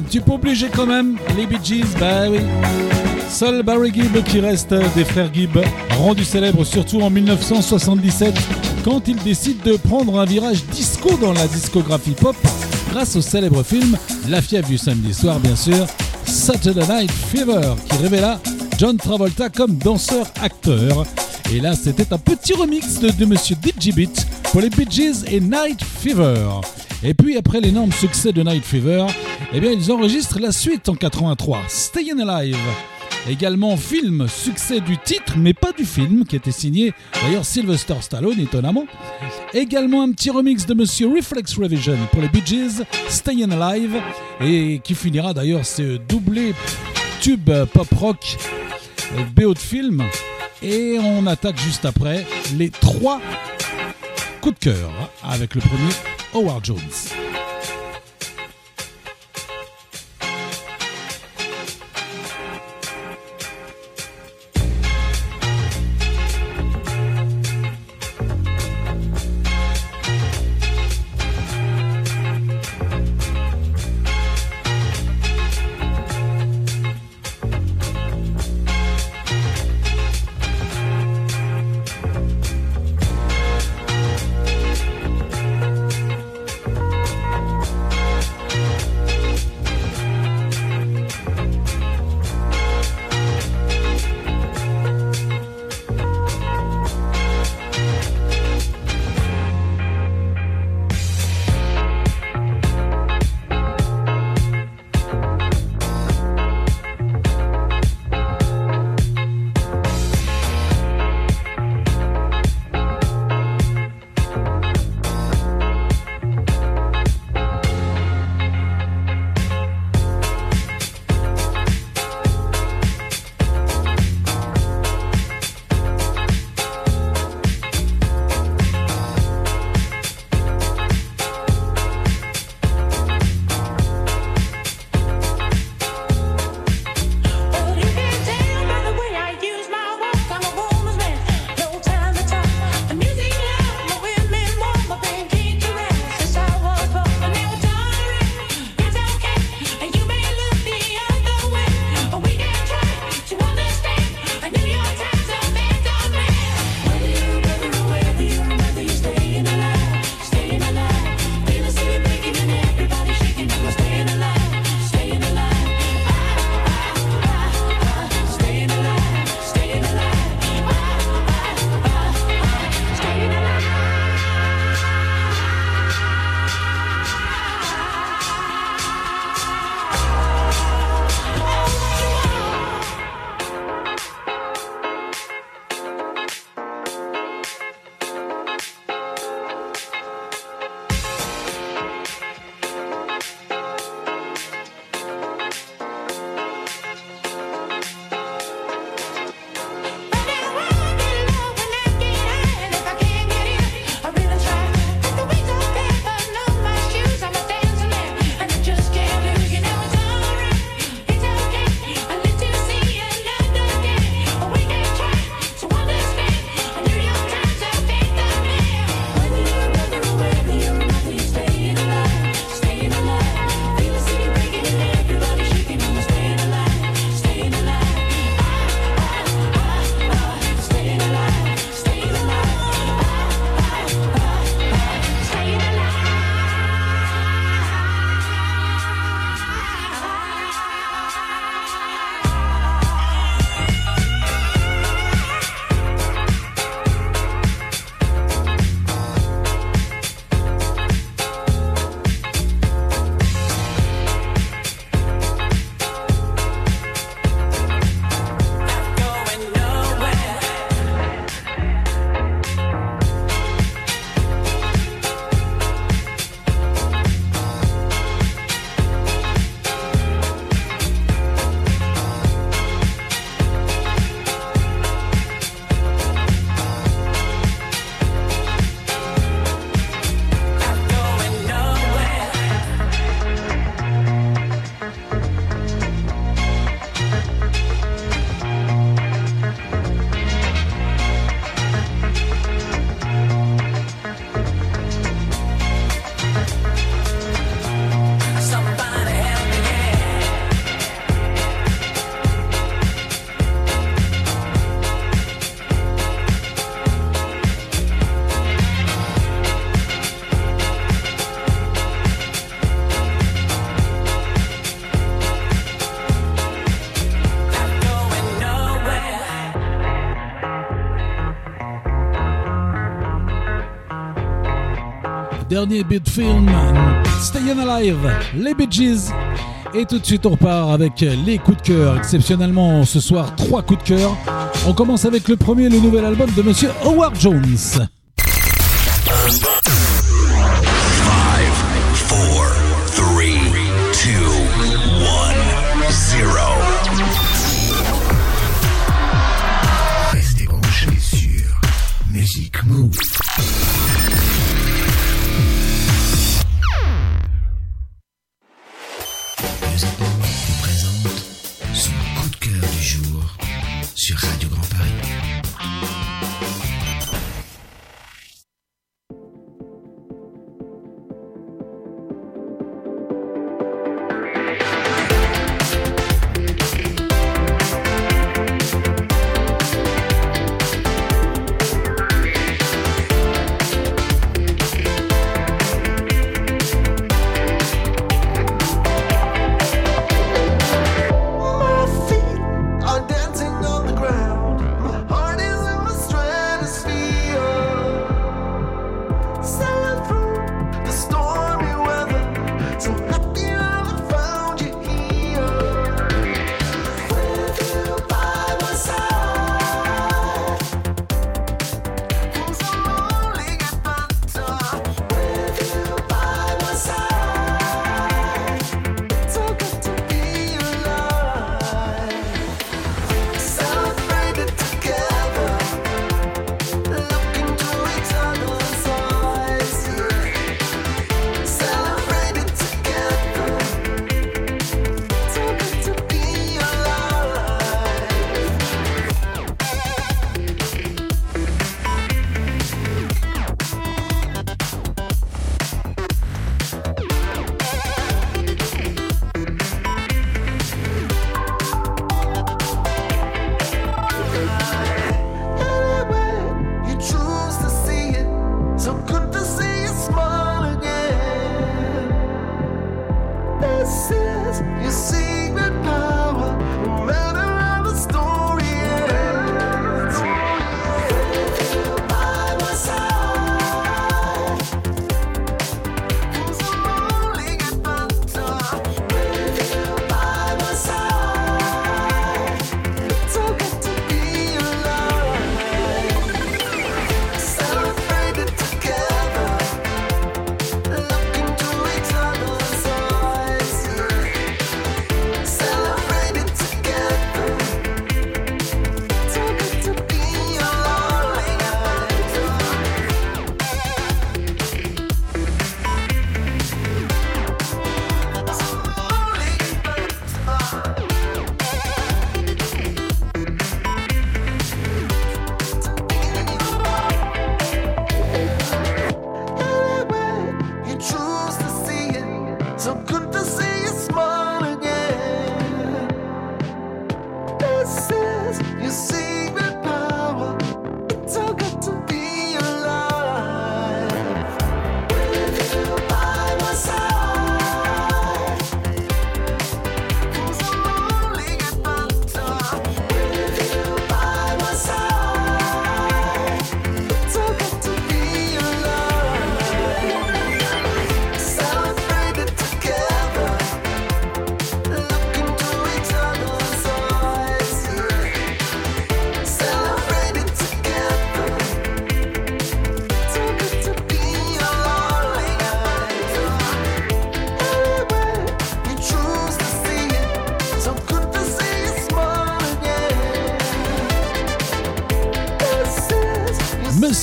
Petit peu obligé quand même. Les Bee bah oui. Seul Barry Gibb qui reste des frères Gibb, rendu célèbre surtout en 1977 quand il décide de prendre un virage disco dans la discographie pop grâce au célèbre film La fièvre du samedi soir bien sûr, Saturday Night Fever qui révéla John Travolta comme danseur-acteur. Et là c'était un petit remix de, Monsieur Digibit pour les Bee et Night Fever. Et puis après l'énorme succès de Night Fever, eh bien ils enregistrent la suite en 83, Stayin' Alive. Également film, succès du titre, mais pas du film, qui était signé d'ailleurs Sylvester Stallone, étonnamment. Également un petit remix de Monsieur Reflex Revision pour les Bee Gees, Stayin' Alive, et qui finira d'ailleurs ce doublé tube pop rock euh, BO de film. Et on attaque juste après les trois coups de cœur, avec le premier Howard Jones. Dernier beat film, Stayin' Alive, les Bee Gees. Et tout de suite, on repart avec les coups de cœur. Exceptionnellement, ce soir, trois coups de cœur. On commence avec le premier, le nouvel album de Monsieur Howard Jones.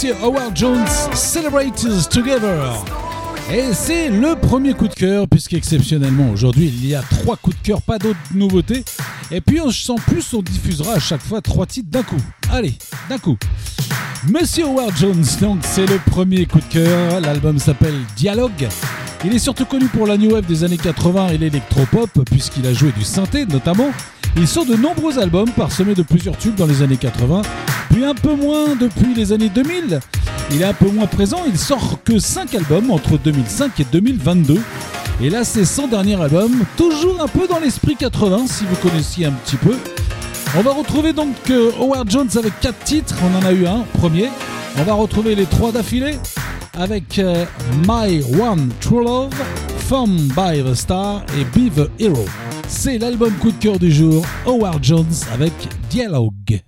Monsieur Howard Jones, Celebrators Together. Et c'est le premier coup de cœur, puisqu'exceptionnellement aujourd'hui il y a trois coups de cœur, pas d'autres nouveautés. Et puis sent plus, on diffusera à chaque fois trois titres d'un coup. Allez, d'un coup. Monsieur Howard Jones, donc c'est le premier coup de cœur. L'album s'appelle Dialogue. Il est surtout connu pour la new wave des années 80 et l'électropop, puisqu'il a joué du synthé notamment. Il sort de nombreux albums parsemés de plusieurs tubes dans les années 80, puis un peu moins depuis les années 2000. Il est un peu moins présent, il sort que 5 albums entre 2005 et 2022. Et là, c'est son dernier album, toujours un peu dans l'esprit 80, si vous connaissiez un petit peu. On va retrouver donc euh, Howard Jones avec 4 titres, on en a eu un, premier. On va retrouver les trois d'affilée. avec euh, My One True Love, Formed by the Star et Be the Hero. C'est l'album coup de cœur du jour, Howard Jones avec Dialogue.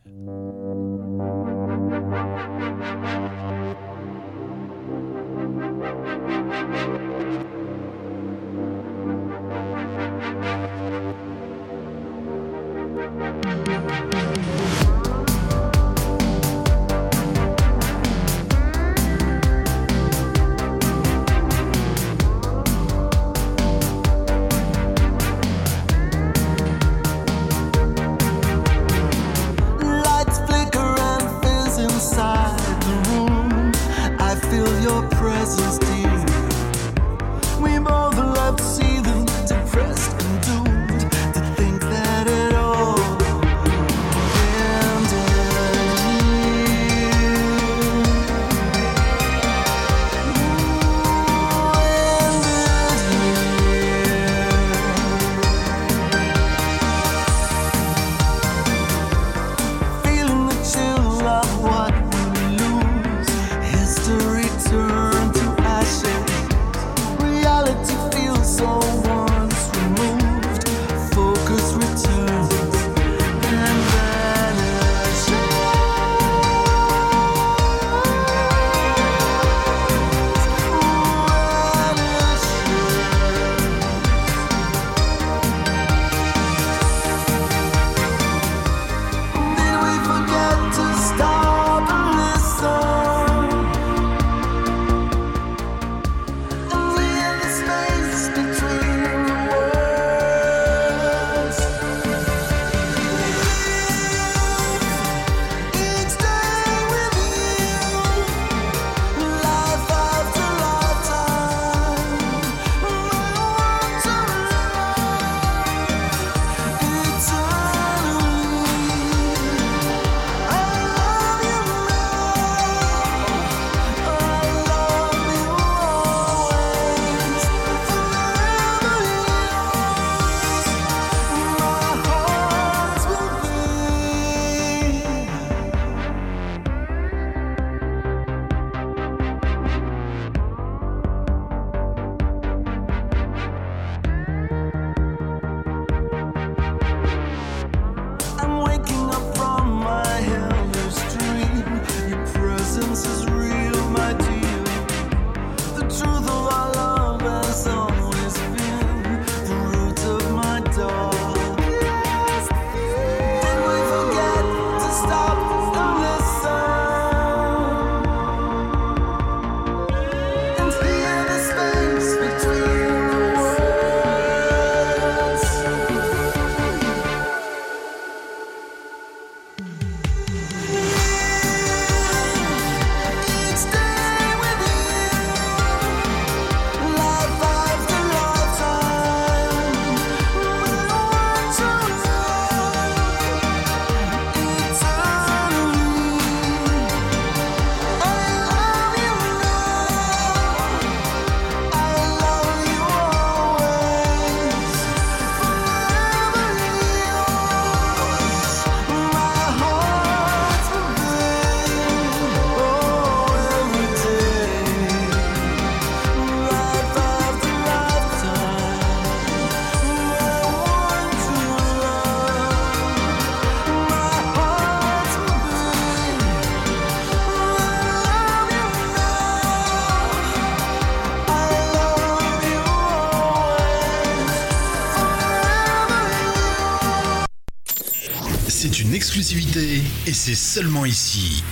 Et c'est seulement ici.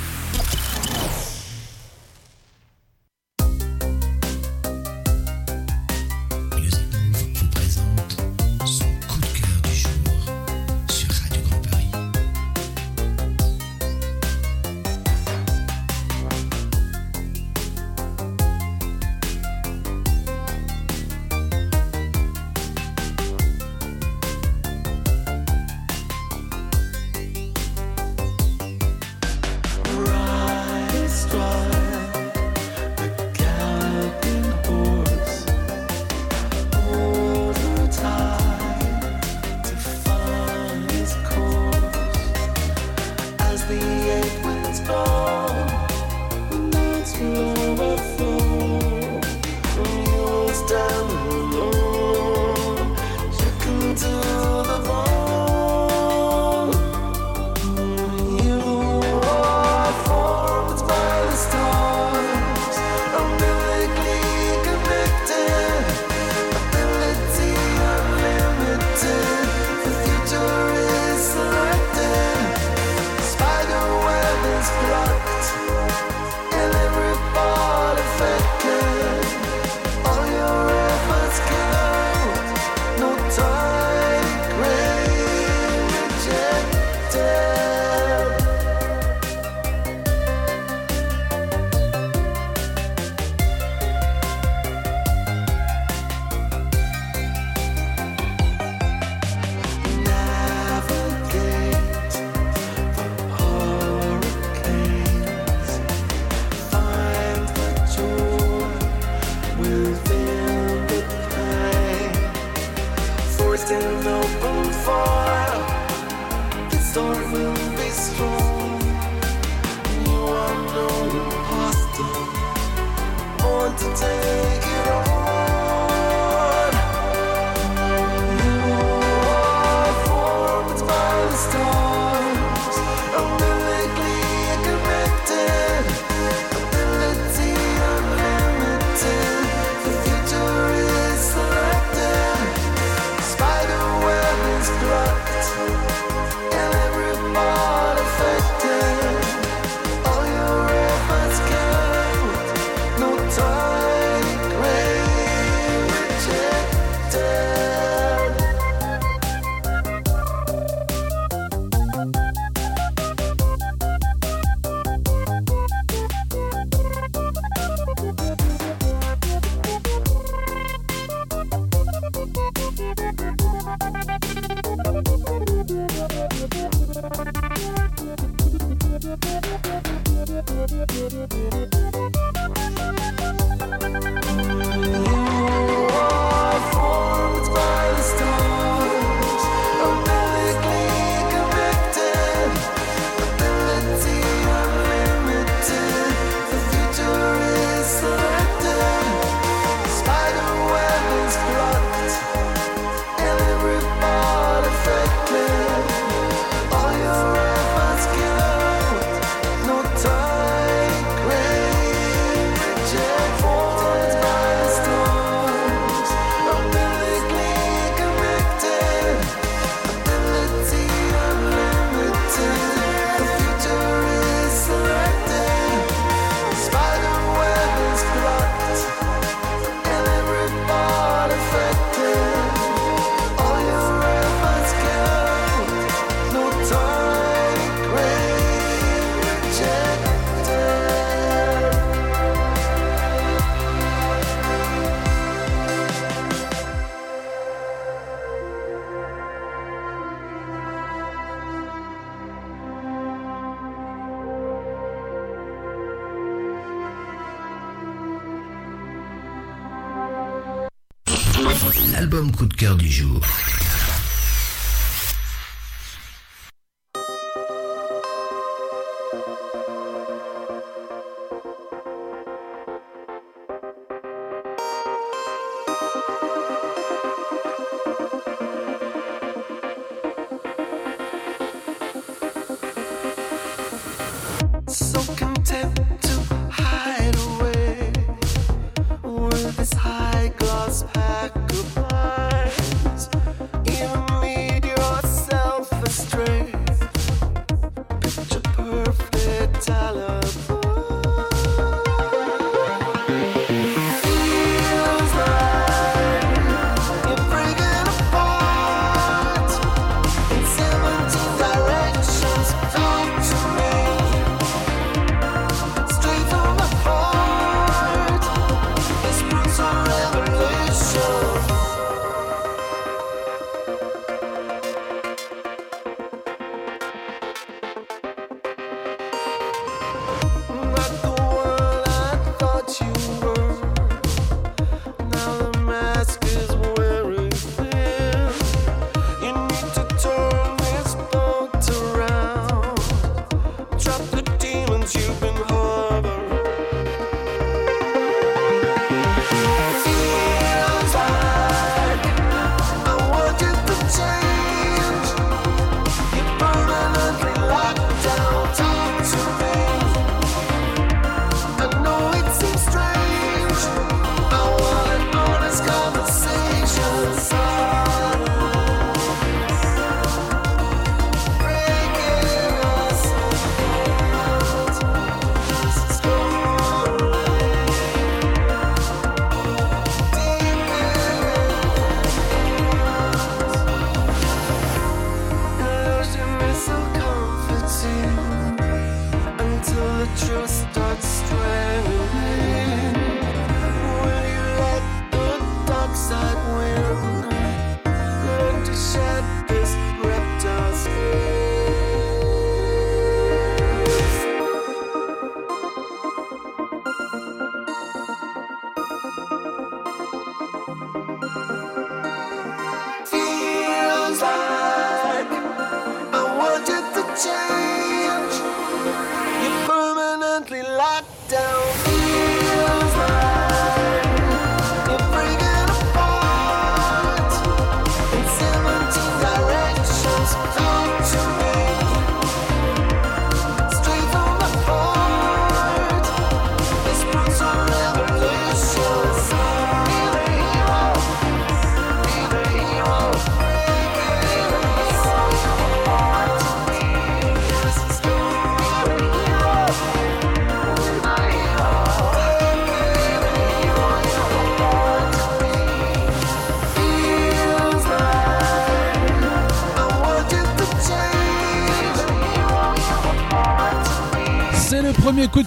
Cœur du jour.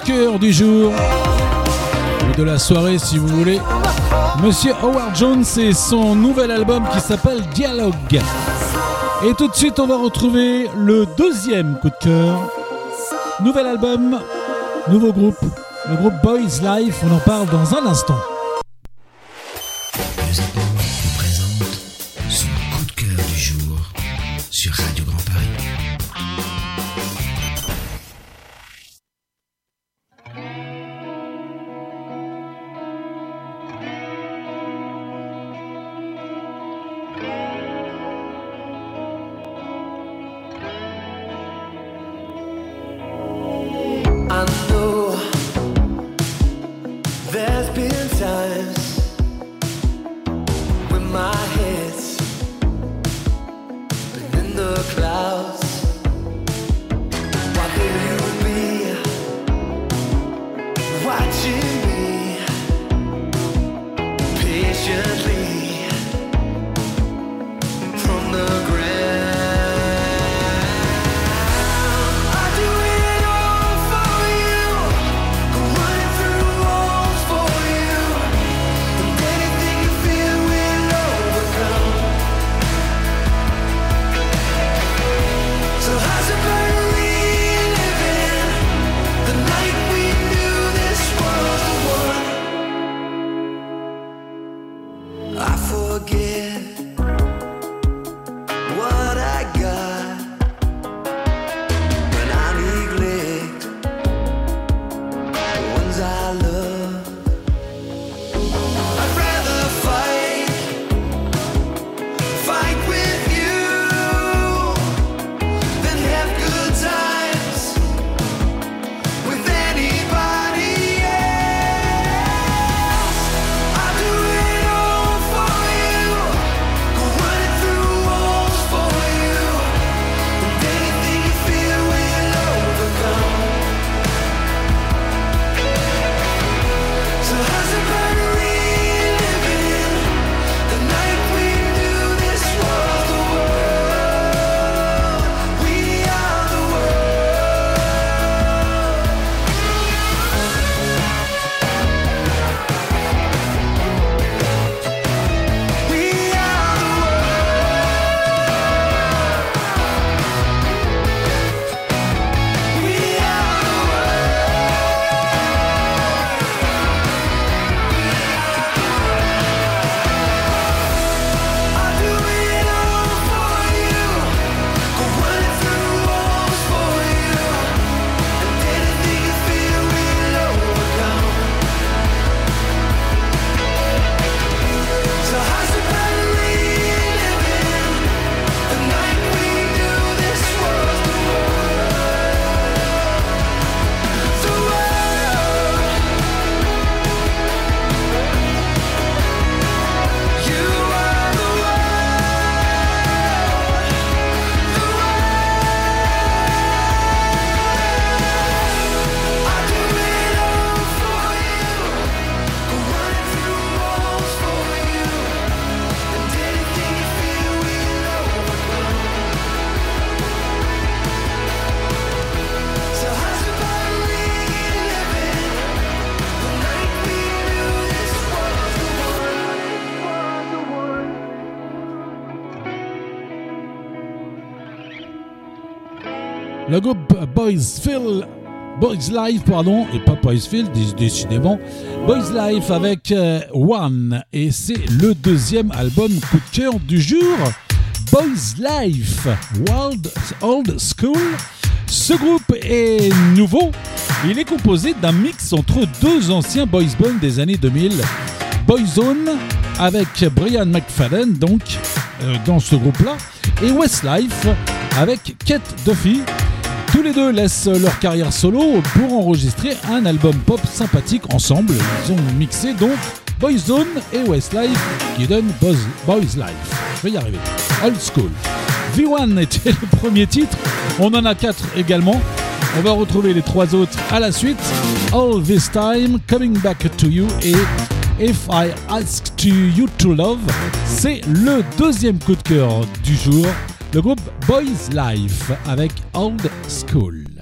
Cœur du jour, ou de la soirée si vous voulez. Monsieur Howard Jones et son nouvel album qui s'appelle Dialogue. Et tout de suite, on va retrouver le deuxième coup de cœur. Nouvel album, nouveau groupe, le groupe Boys Life. On en parle dans un instant. le groupe Boysfield, Boys Life, pardon, et pas Boysfield, décidément, Boys Life avec euh, One, et c'est le deuxième album coup de cœur du jour, Boys Life, World Old School. Ce groupe est nouveau, il est composé d'un mix entre deux anciens boys bands des années 2000, Boyzone avec Brian McFadden, donc, euh, dans ce groupe-là, et Westlife avec Kate Duffy. Tous les deux laissent leur carrière solo pour enregistrer un album pop sympathique ensemble. Ils ont mixé donc Boyzone et Westlife qui donne Boys, Life. Je vais y arriver. Old School. V1 était le premier titre. On en a quatre également. On va retrouver les trois autres à la suite. All This Time, Coming Back to You et If I Asked You to Love. C'est le deuxième coup de cœur du jour le groupe Boys Life avec Old School.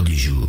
du jour.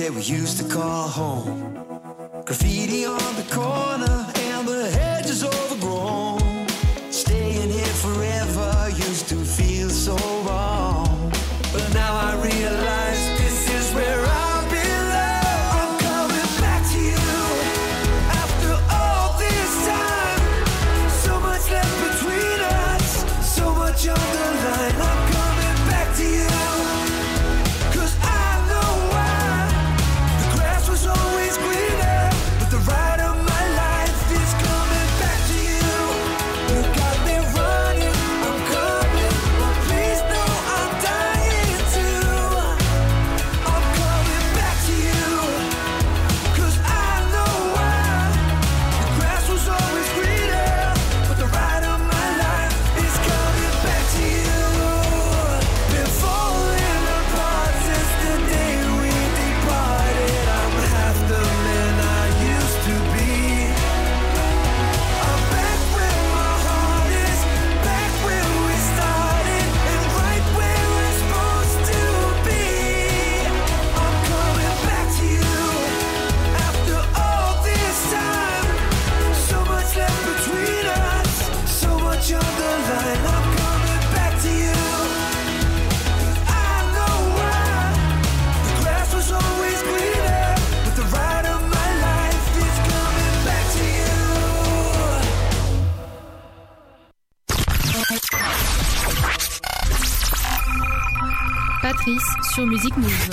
that we used to call home. Music News.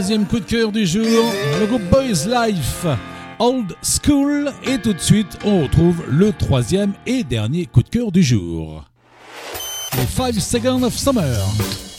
deuxième coup de cœur du jour, le groupe Boys Life, Old School. Et tout de suite, on retrouve le troisième et dernier coup de cœur du jour. Les 5 Seconds of Summer.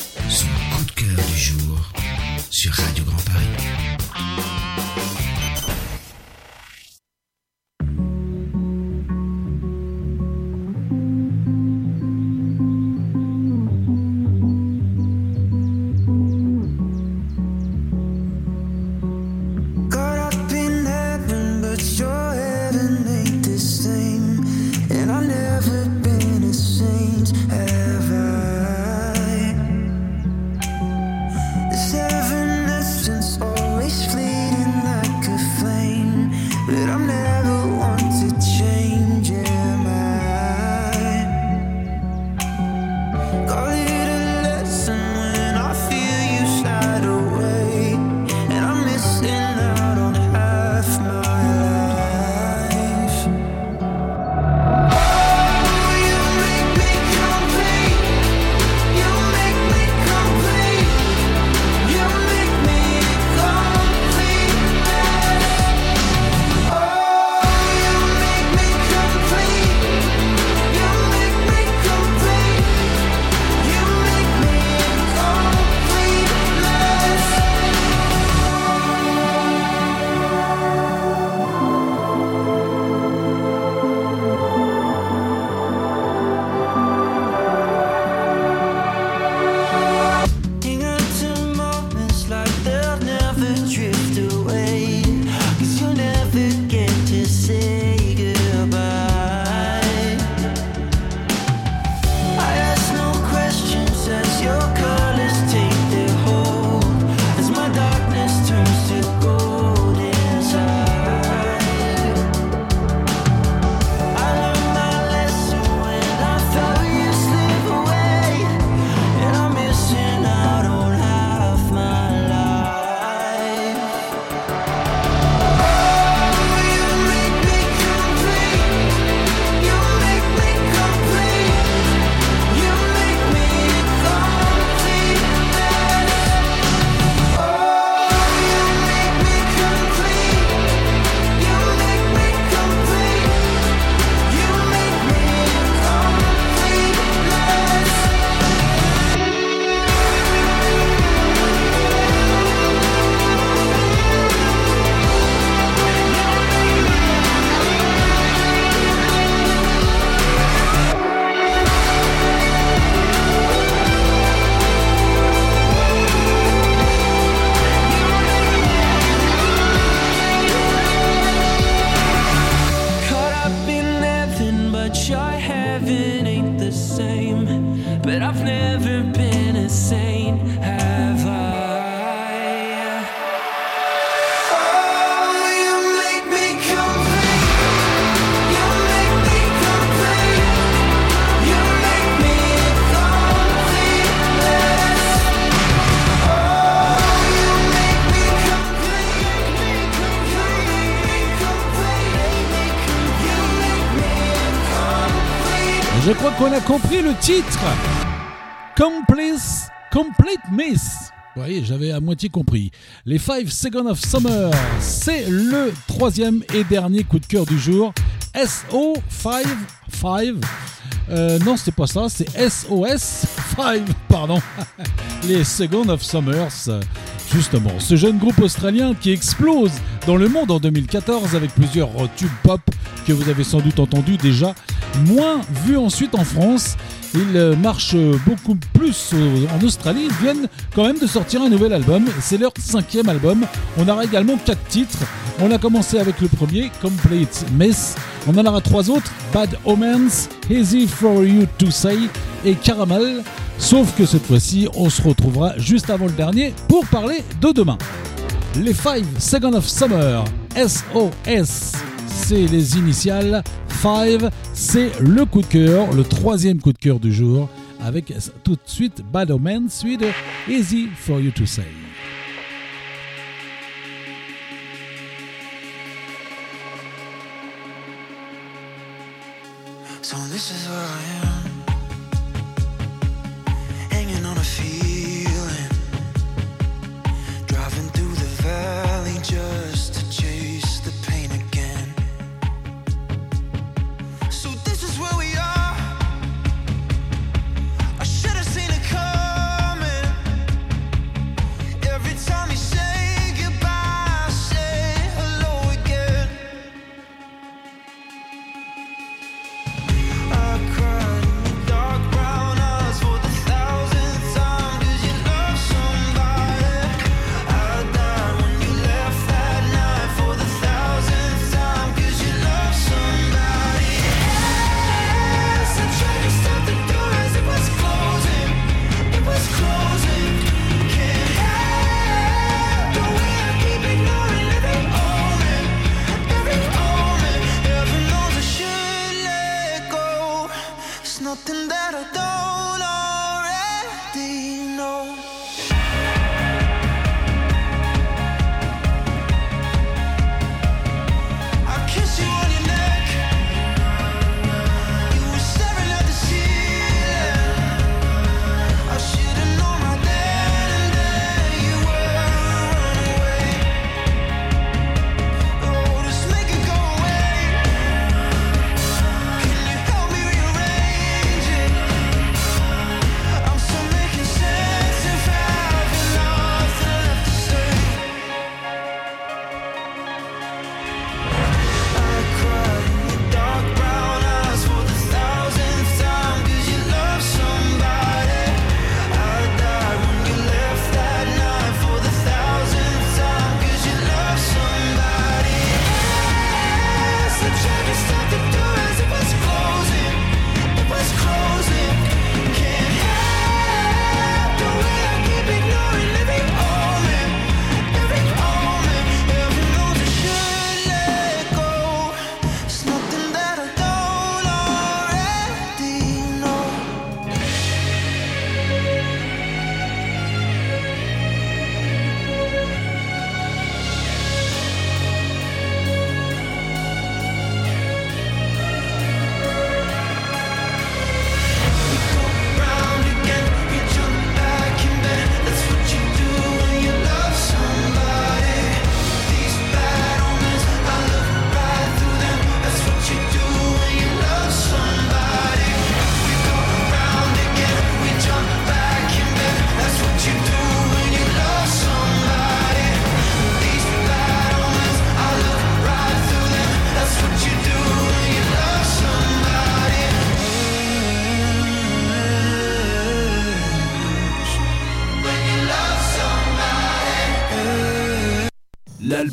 compris le titre Complice, Complete Miss. Vous voyez, j'avais à moitié compris. Les 5 Seconds of Summer, c'est le troisième et dernier coup de cœur du jour. SO55. Euh, non, c'est pas ça, c'est SOS5, pardon. Les Seconds of Summers. Justement, ce jeune groupe australien qui explose dans le monde en 2014 avec plusieurs tubes pop que vous avez sans doute entendu déjà moins vu ensuite en France. Ils euh, marchent beaucoup plus euh, en Australie. Ils viennent quand même de sortir un nouvel album. C'est leur cinquième album. On aura également quatre titres. On a commencé avec le premier, Complete Mess. On en aura trois autres, Bad Omens, Easy for You to Say et Caramel. Sauf que cette fois-ci, on se retrouvera juste avant le dernier pour parler de demain. Les 5 Seconds of Summer, SOS c'est les initiales. Five, c'est le coup de cœur, le troisième coup de cœur du jour, avec tout de suite Bad Omen, Easy for You to Say.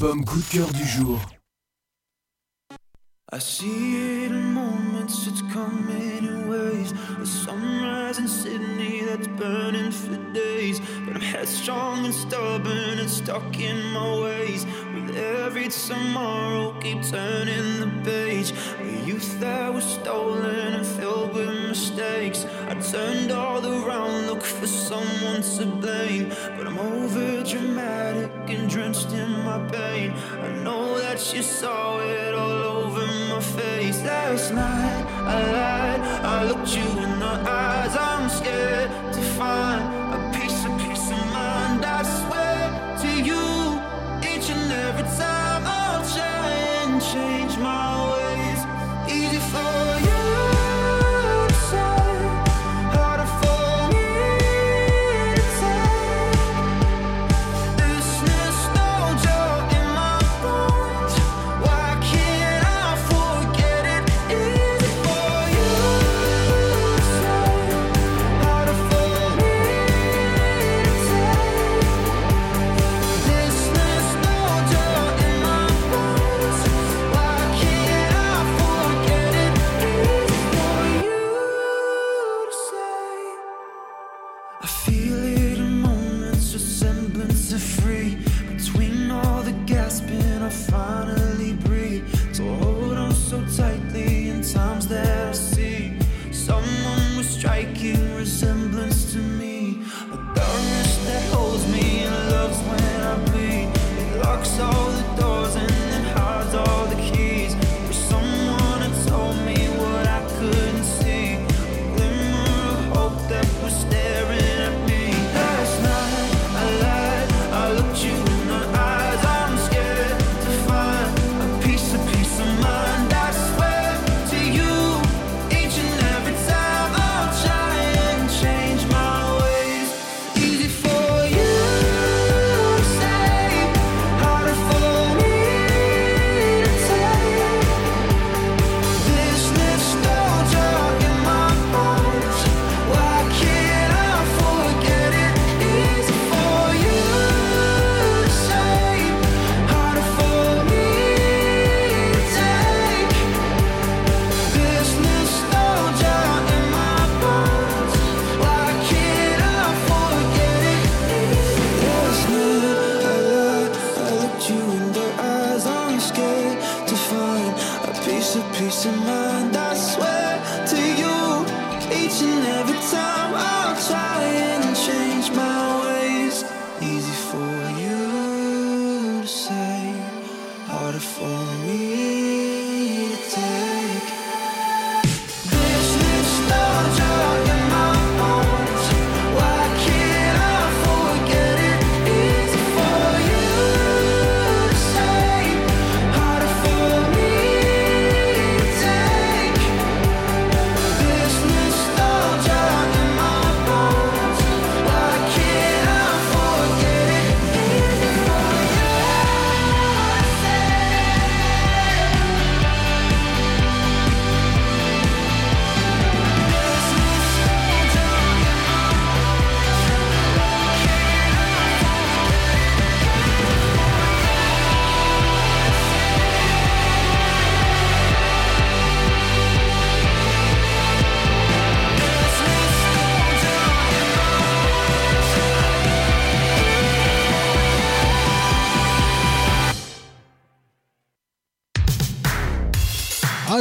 L'album coup de cœur du jour.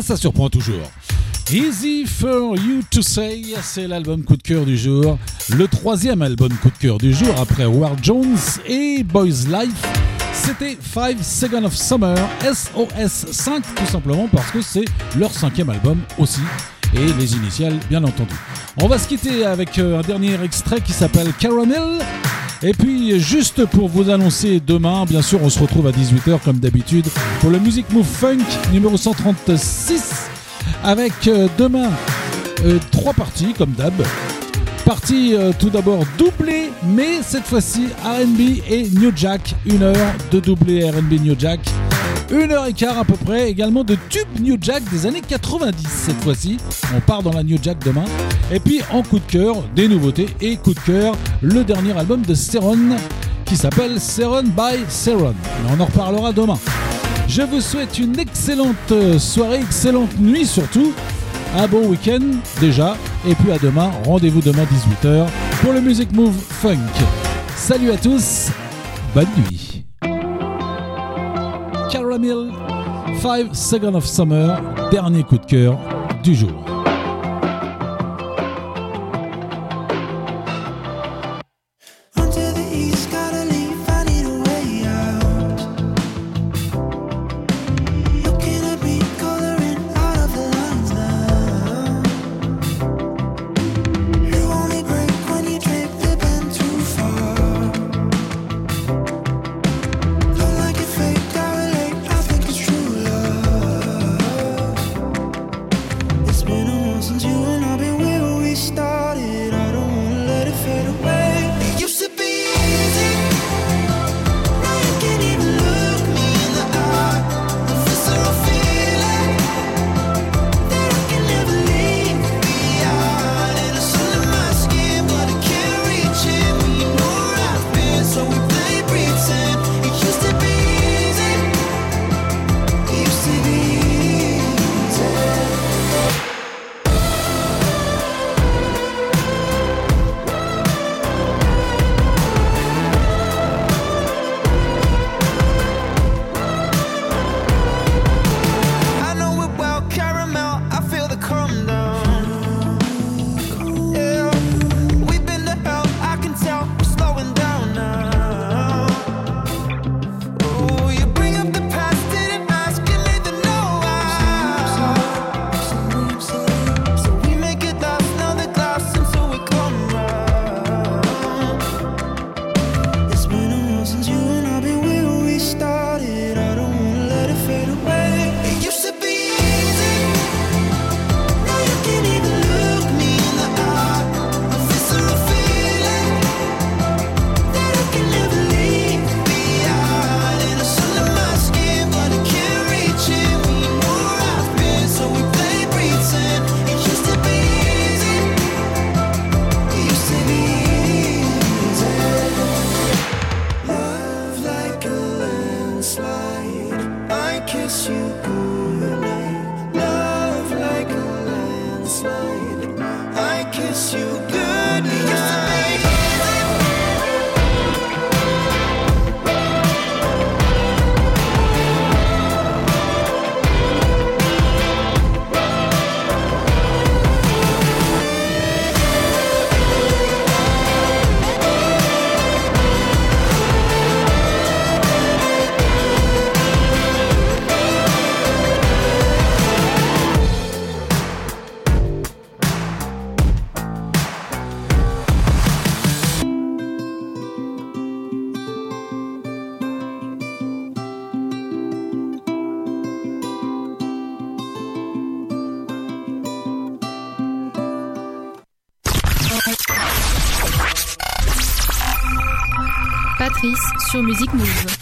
Ça surprend toujours. Easy for You to Say, c'est l'album coup de cœur du jour. Le troisième album coup de cœur du jour après War Jones et Boys Life. C'était 5 Seconds of Summer, SOS 5 tout simplement parce que c'est leur cinquième album aussi. Et les initiales bien entendu. On va se quitter avec euh, un dernier extrait qui s'appelle Caramel. Et puis, juste pour vous annoncer demain, bien sûr, on se retrouve à 18h comme d'habitude pour le Music Move Funk numéro 136 avec euh, demain euh, trois parties comme d'hab. Partie euh, tout d'abord doublée, mais cette fois-ci RB et New Jack. Une heure de doublé RB New Jack. Une heure et quart à peu près également de tube New Jack des années 90 cette fois-ci. On part dans la New Jack demain. Et puis en coup de cœur, des nouveautés et coup de cœur, le dernier album de Seron qui s'appelle Seron by Seron. On en reparlera demain. Je vous souhaite une excellente euh, soirée, excellente nuit surtout. Un bon week-end déjà. Et puis à demain, rendez-vous demain 18h pour le Music Move Funk. Salut à tous, bonne nuit. Caramel, 5 Seconds of Summer, dernier coup de cœur du jour. Musique Move.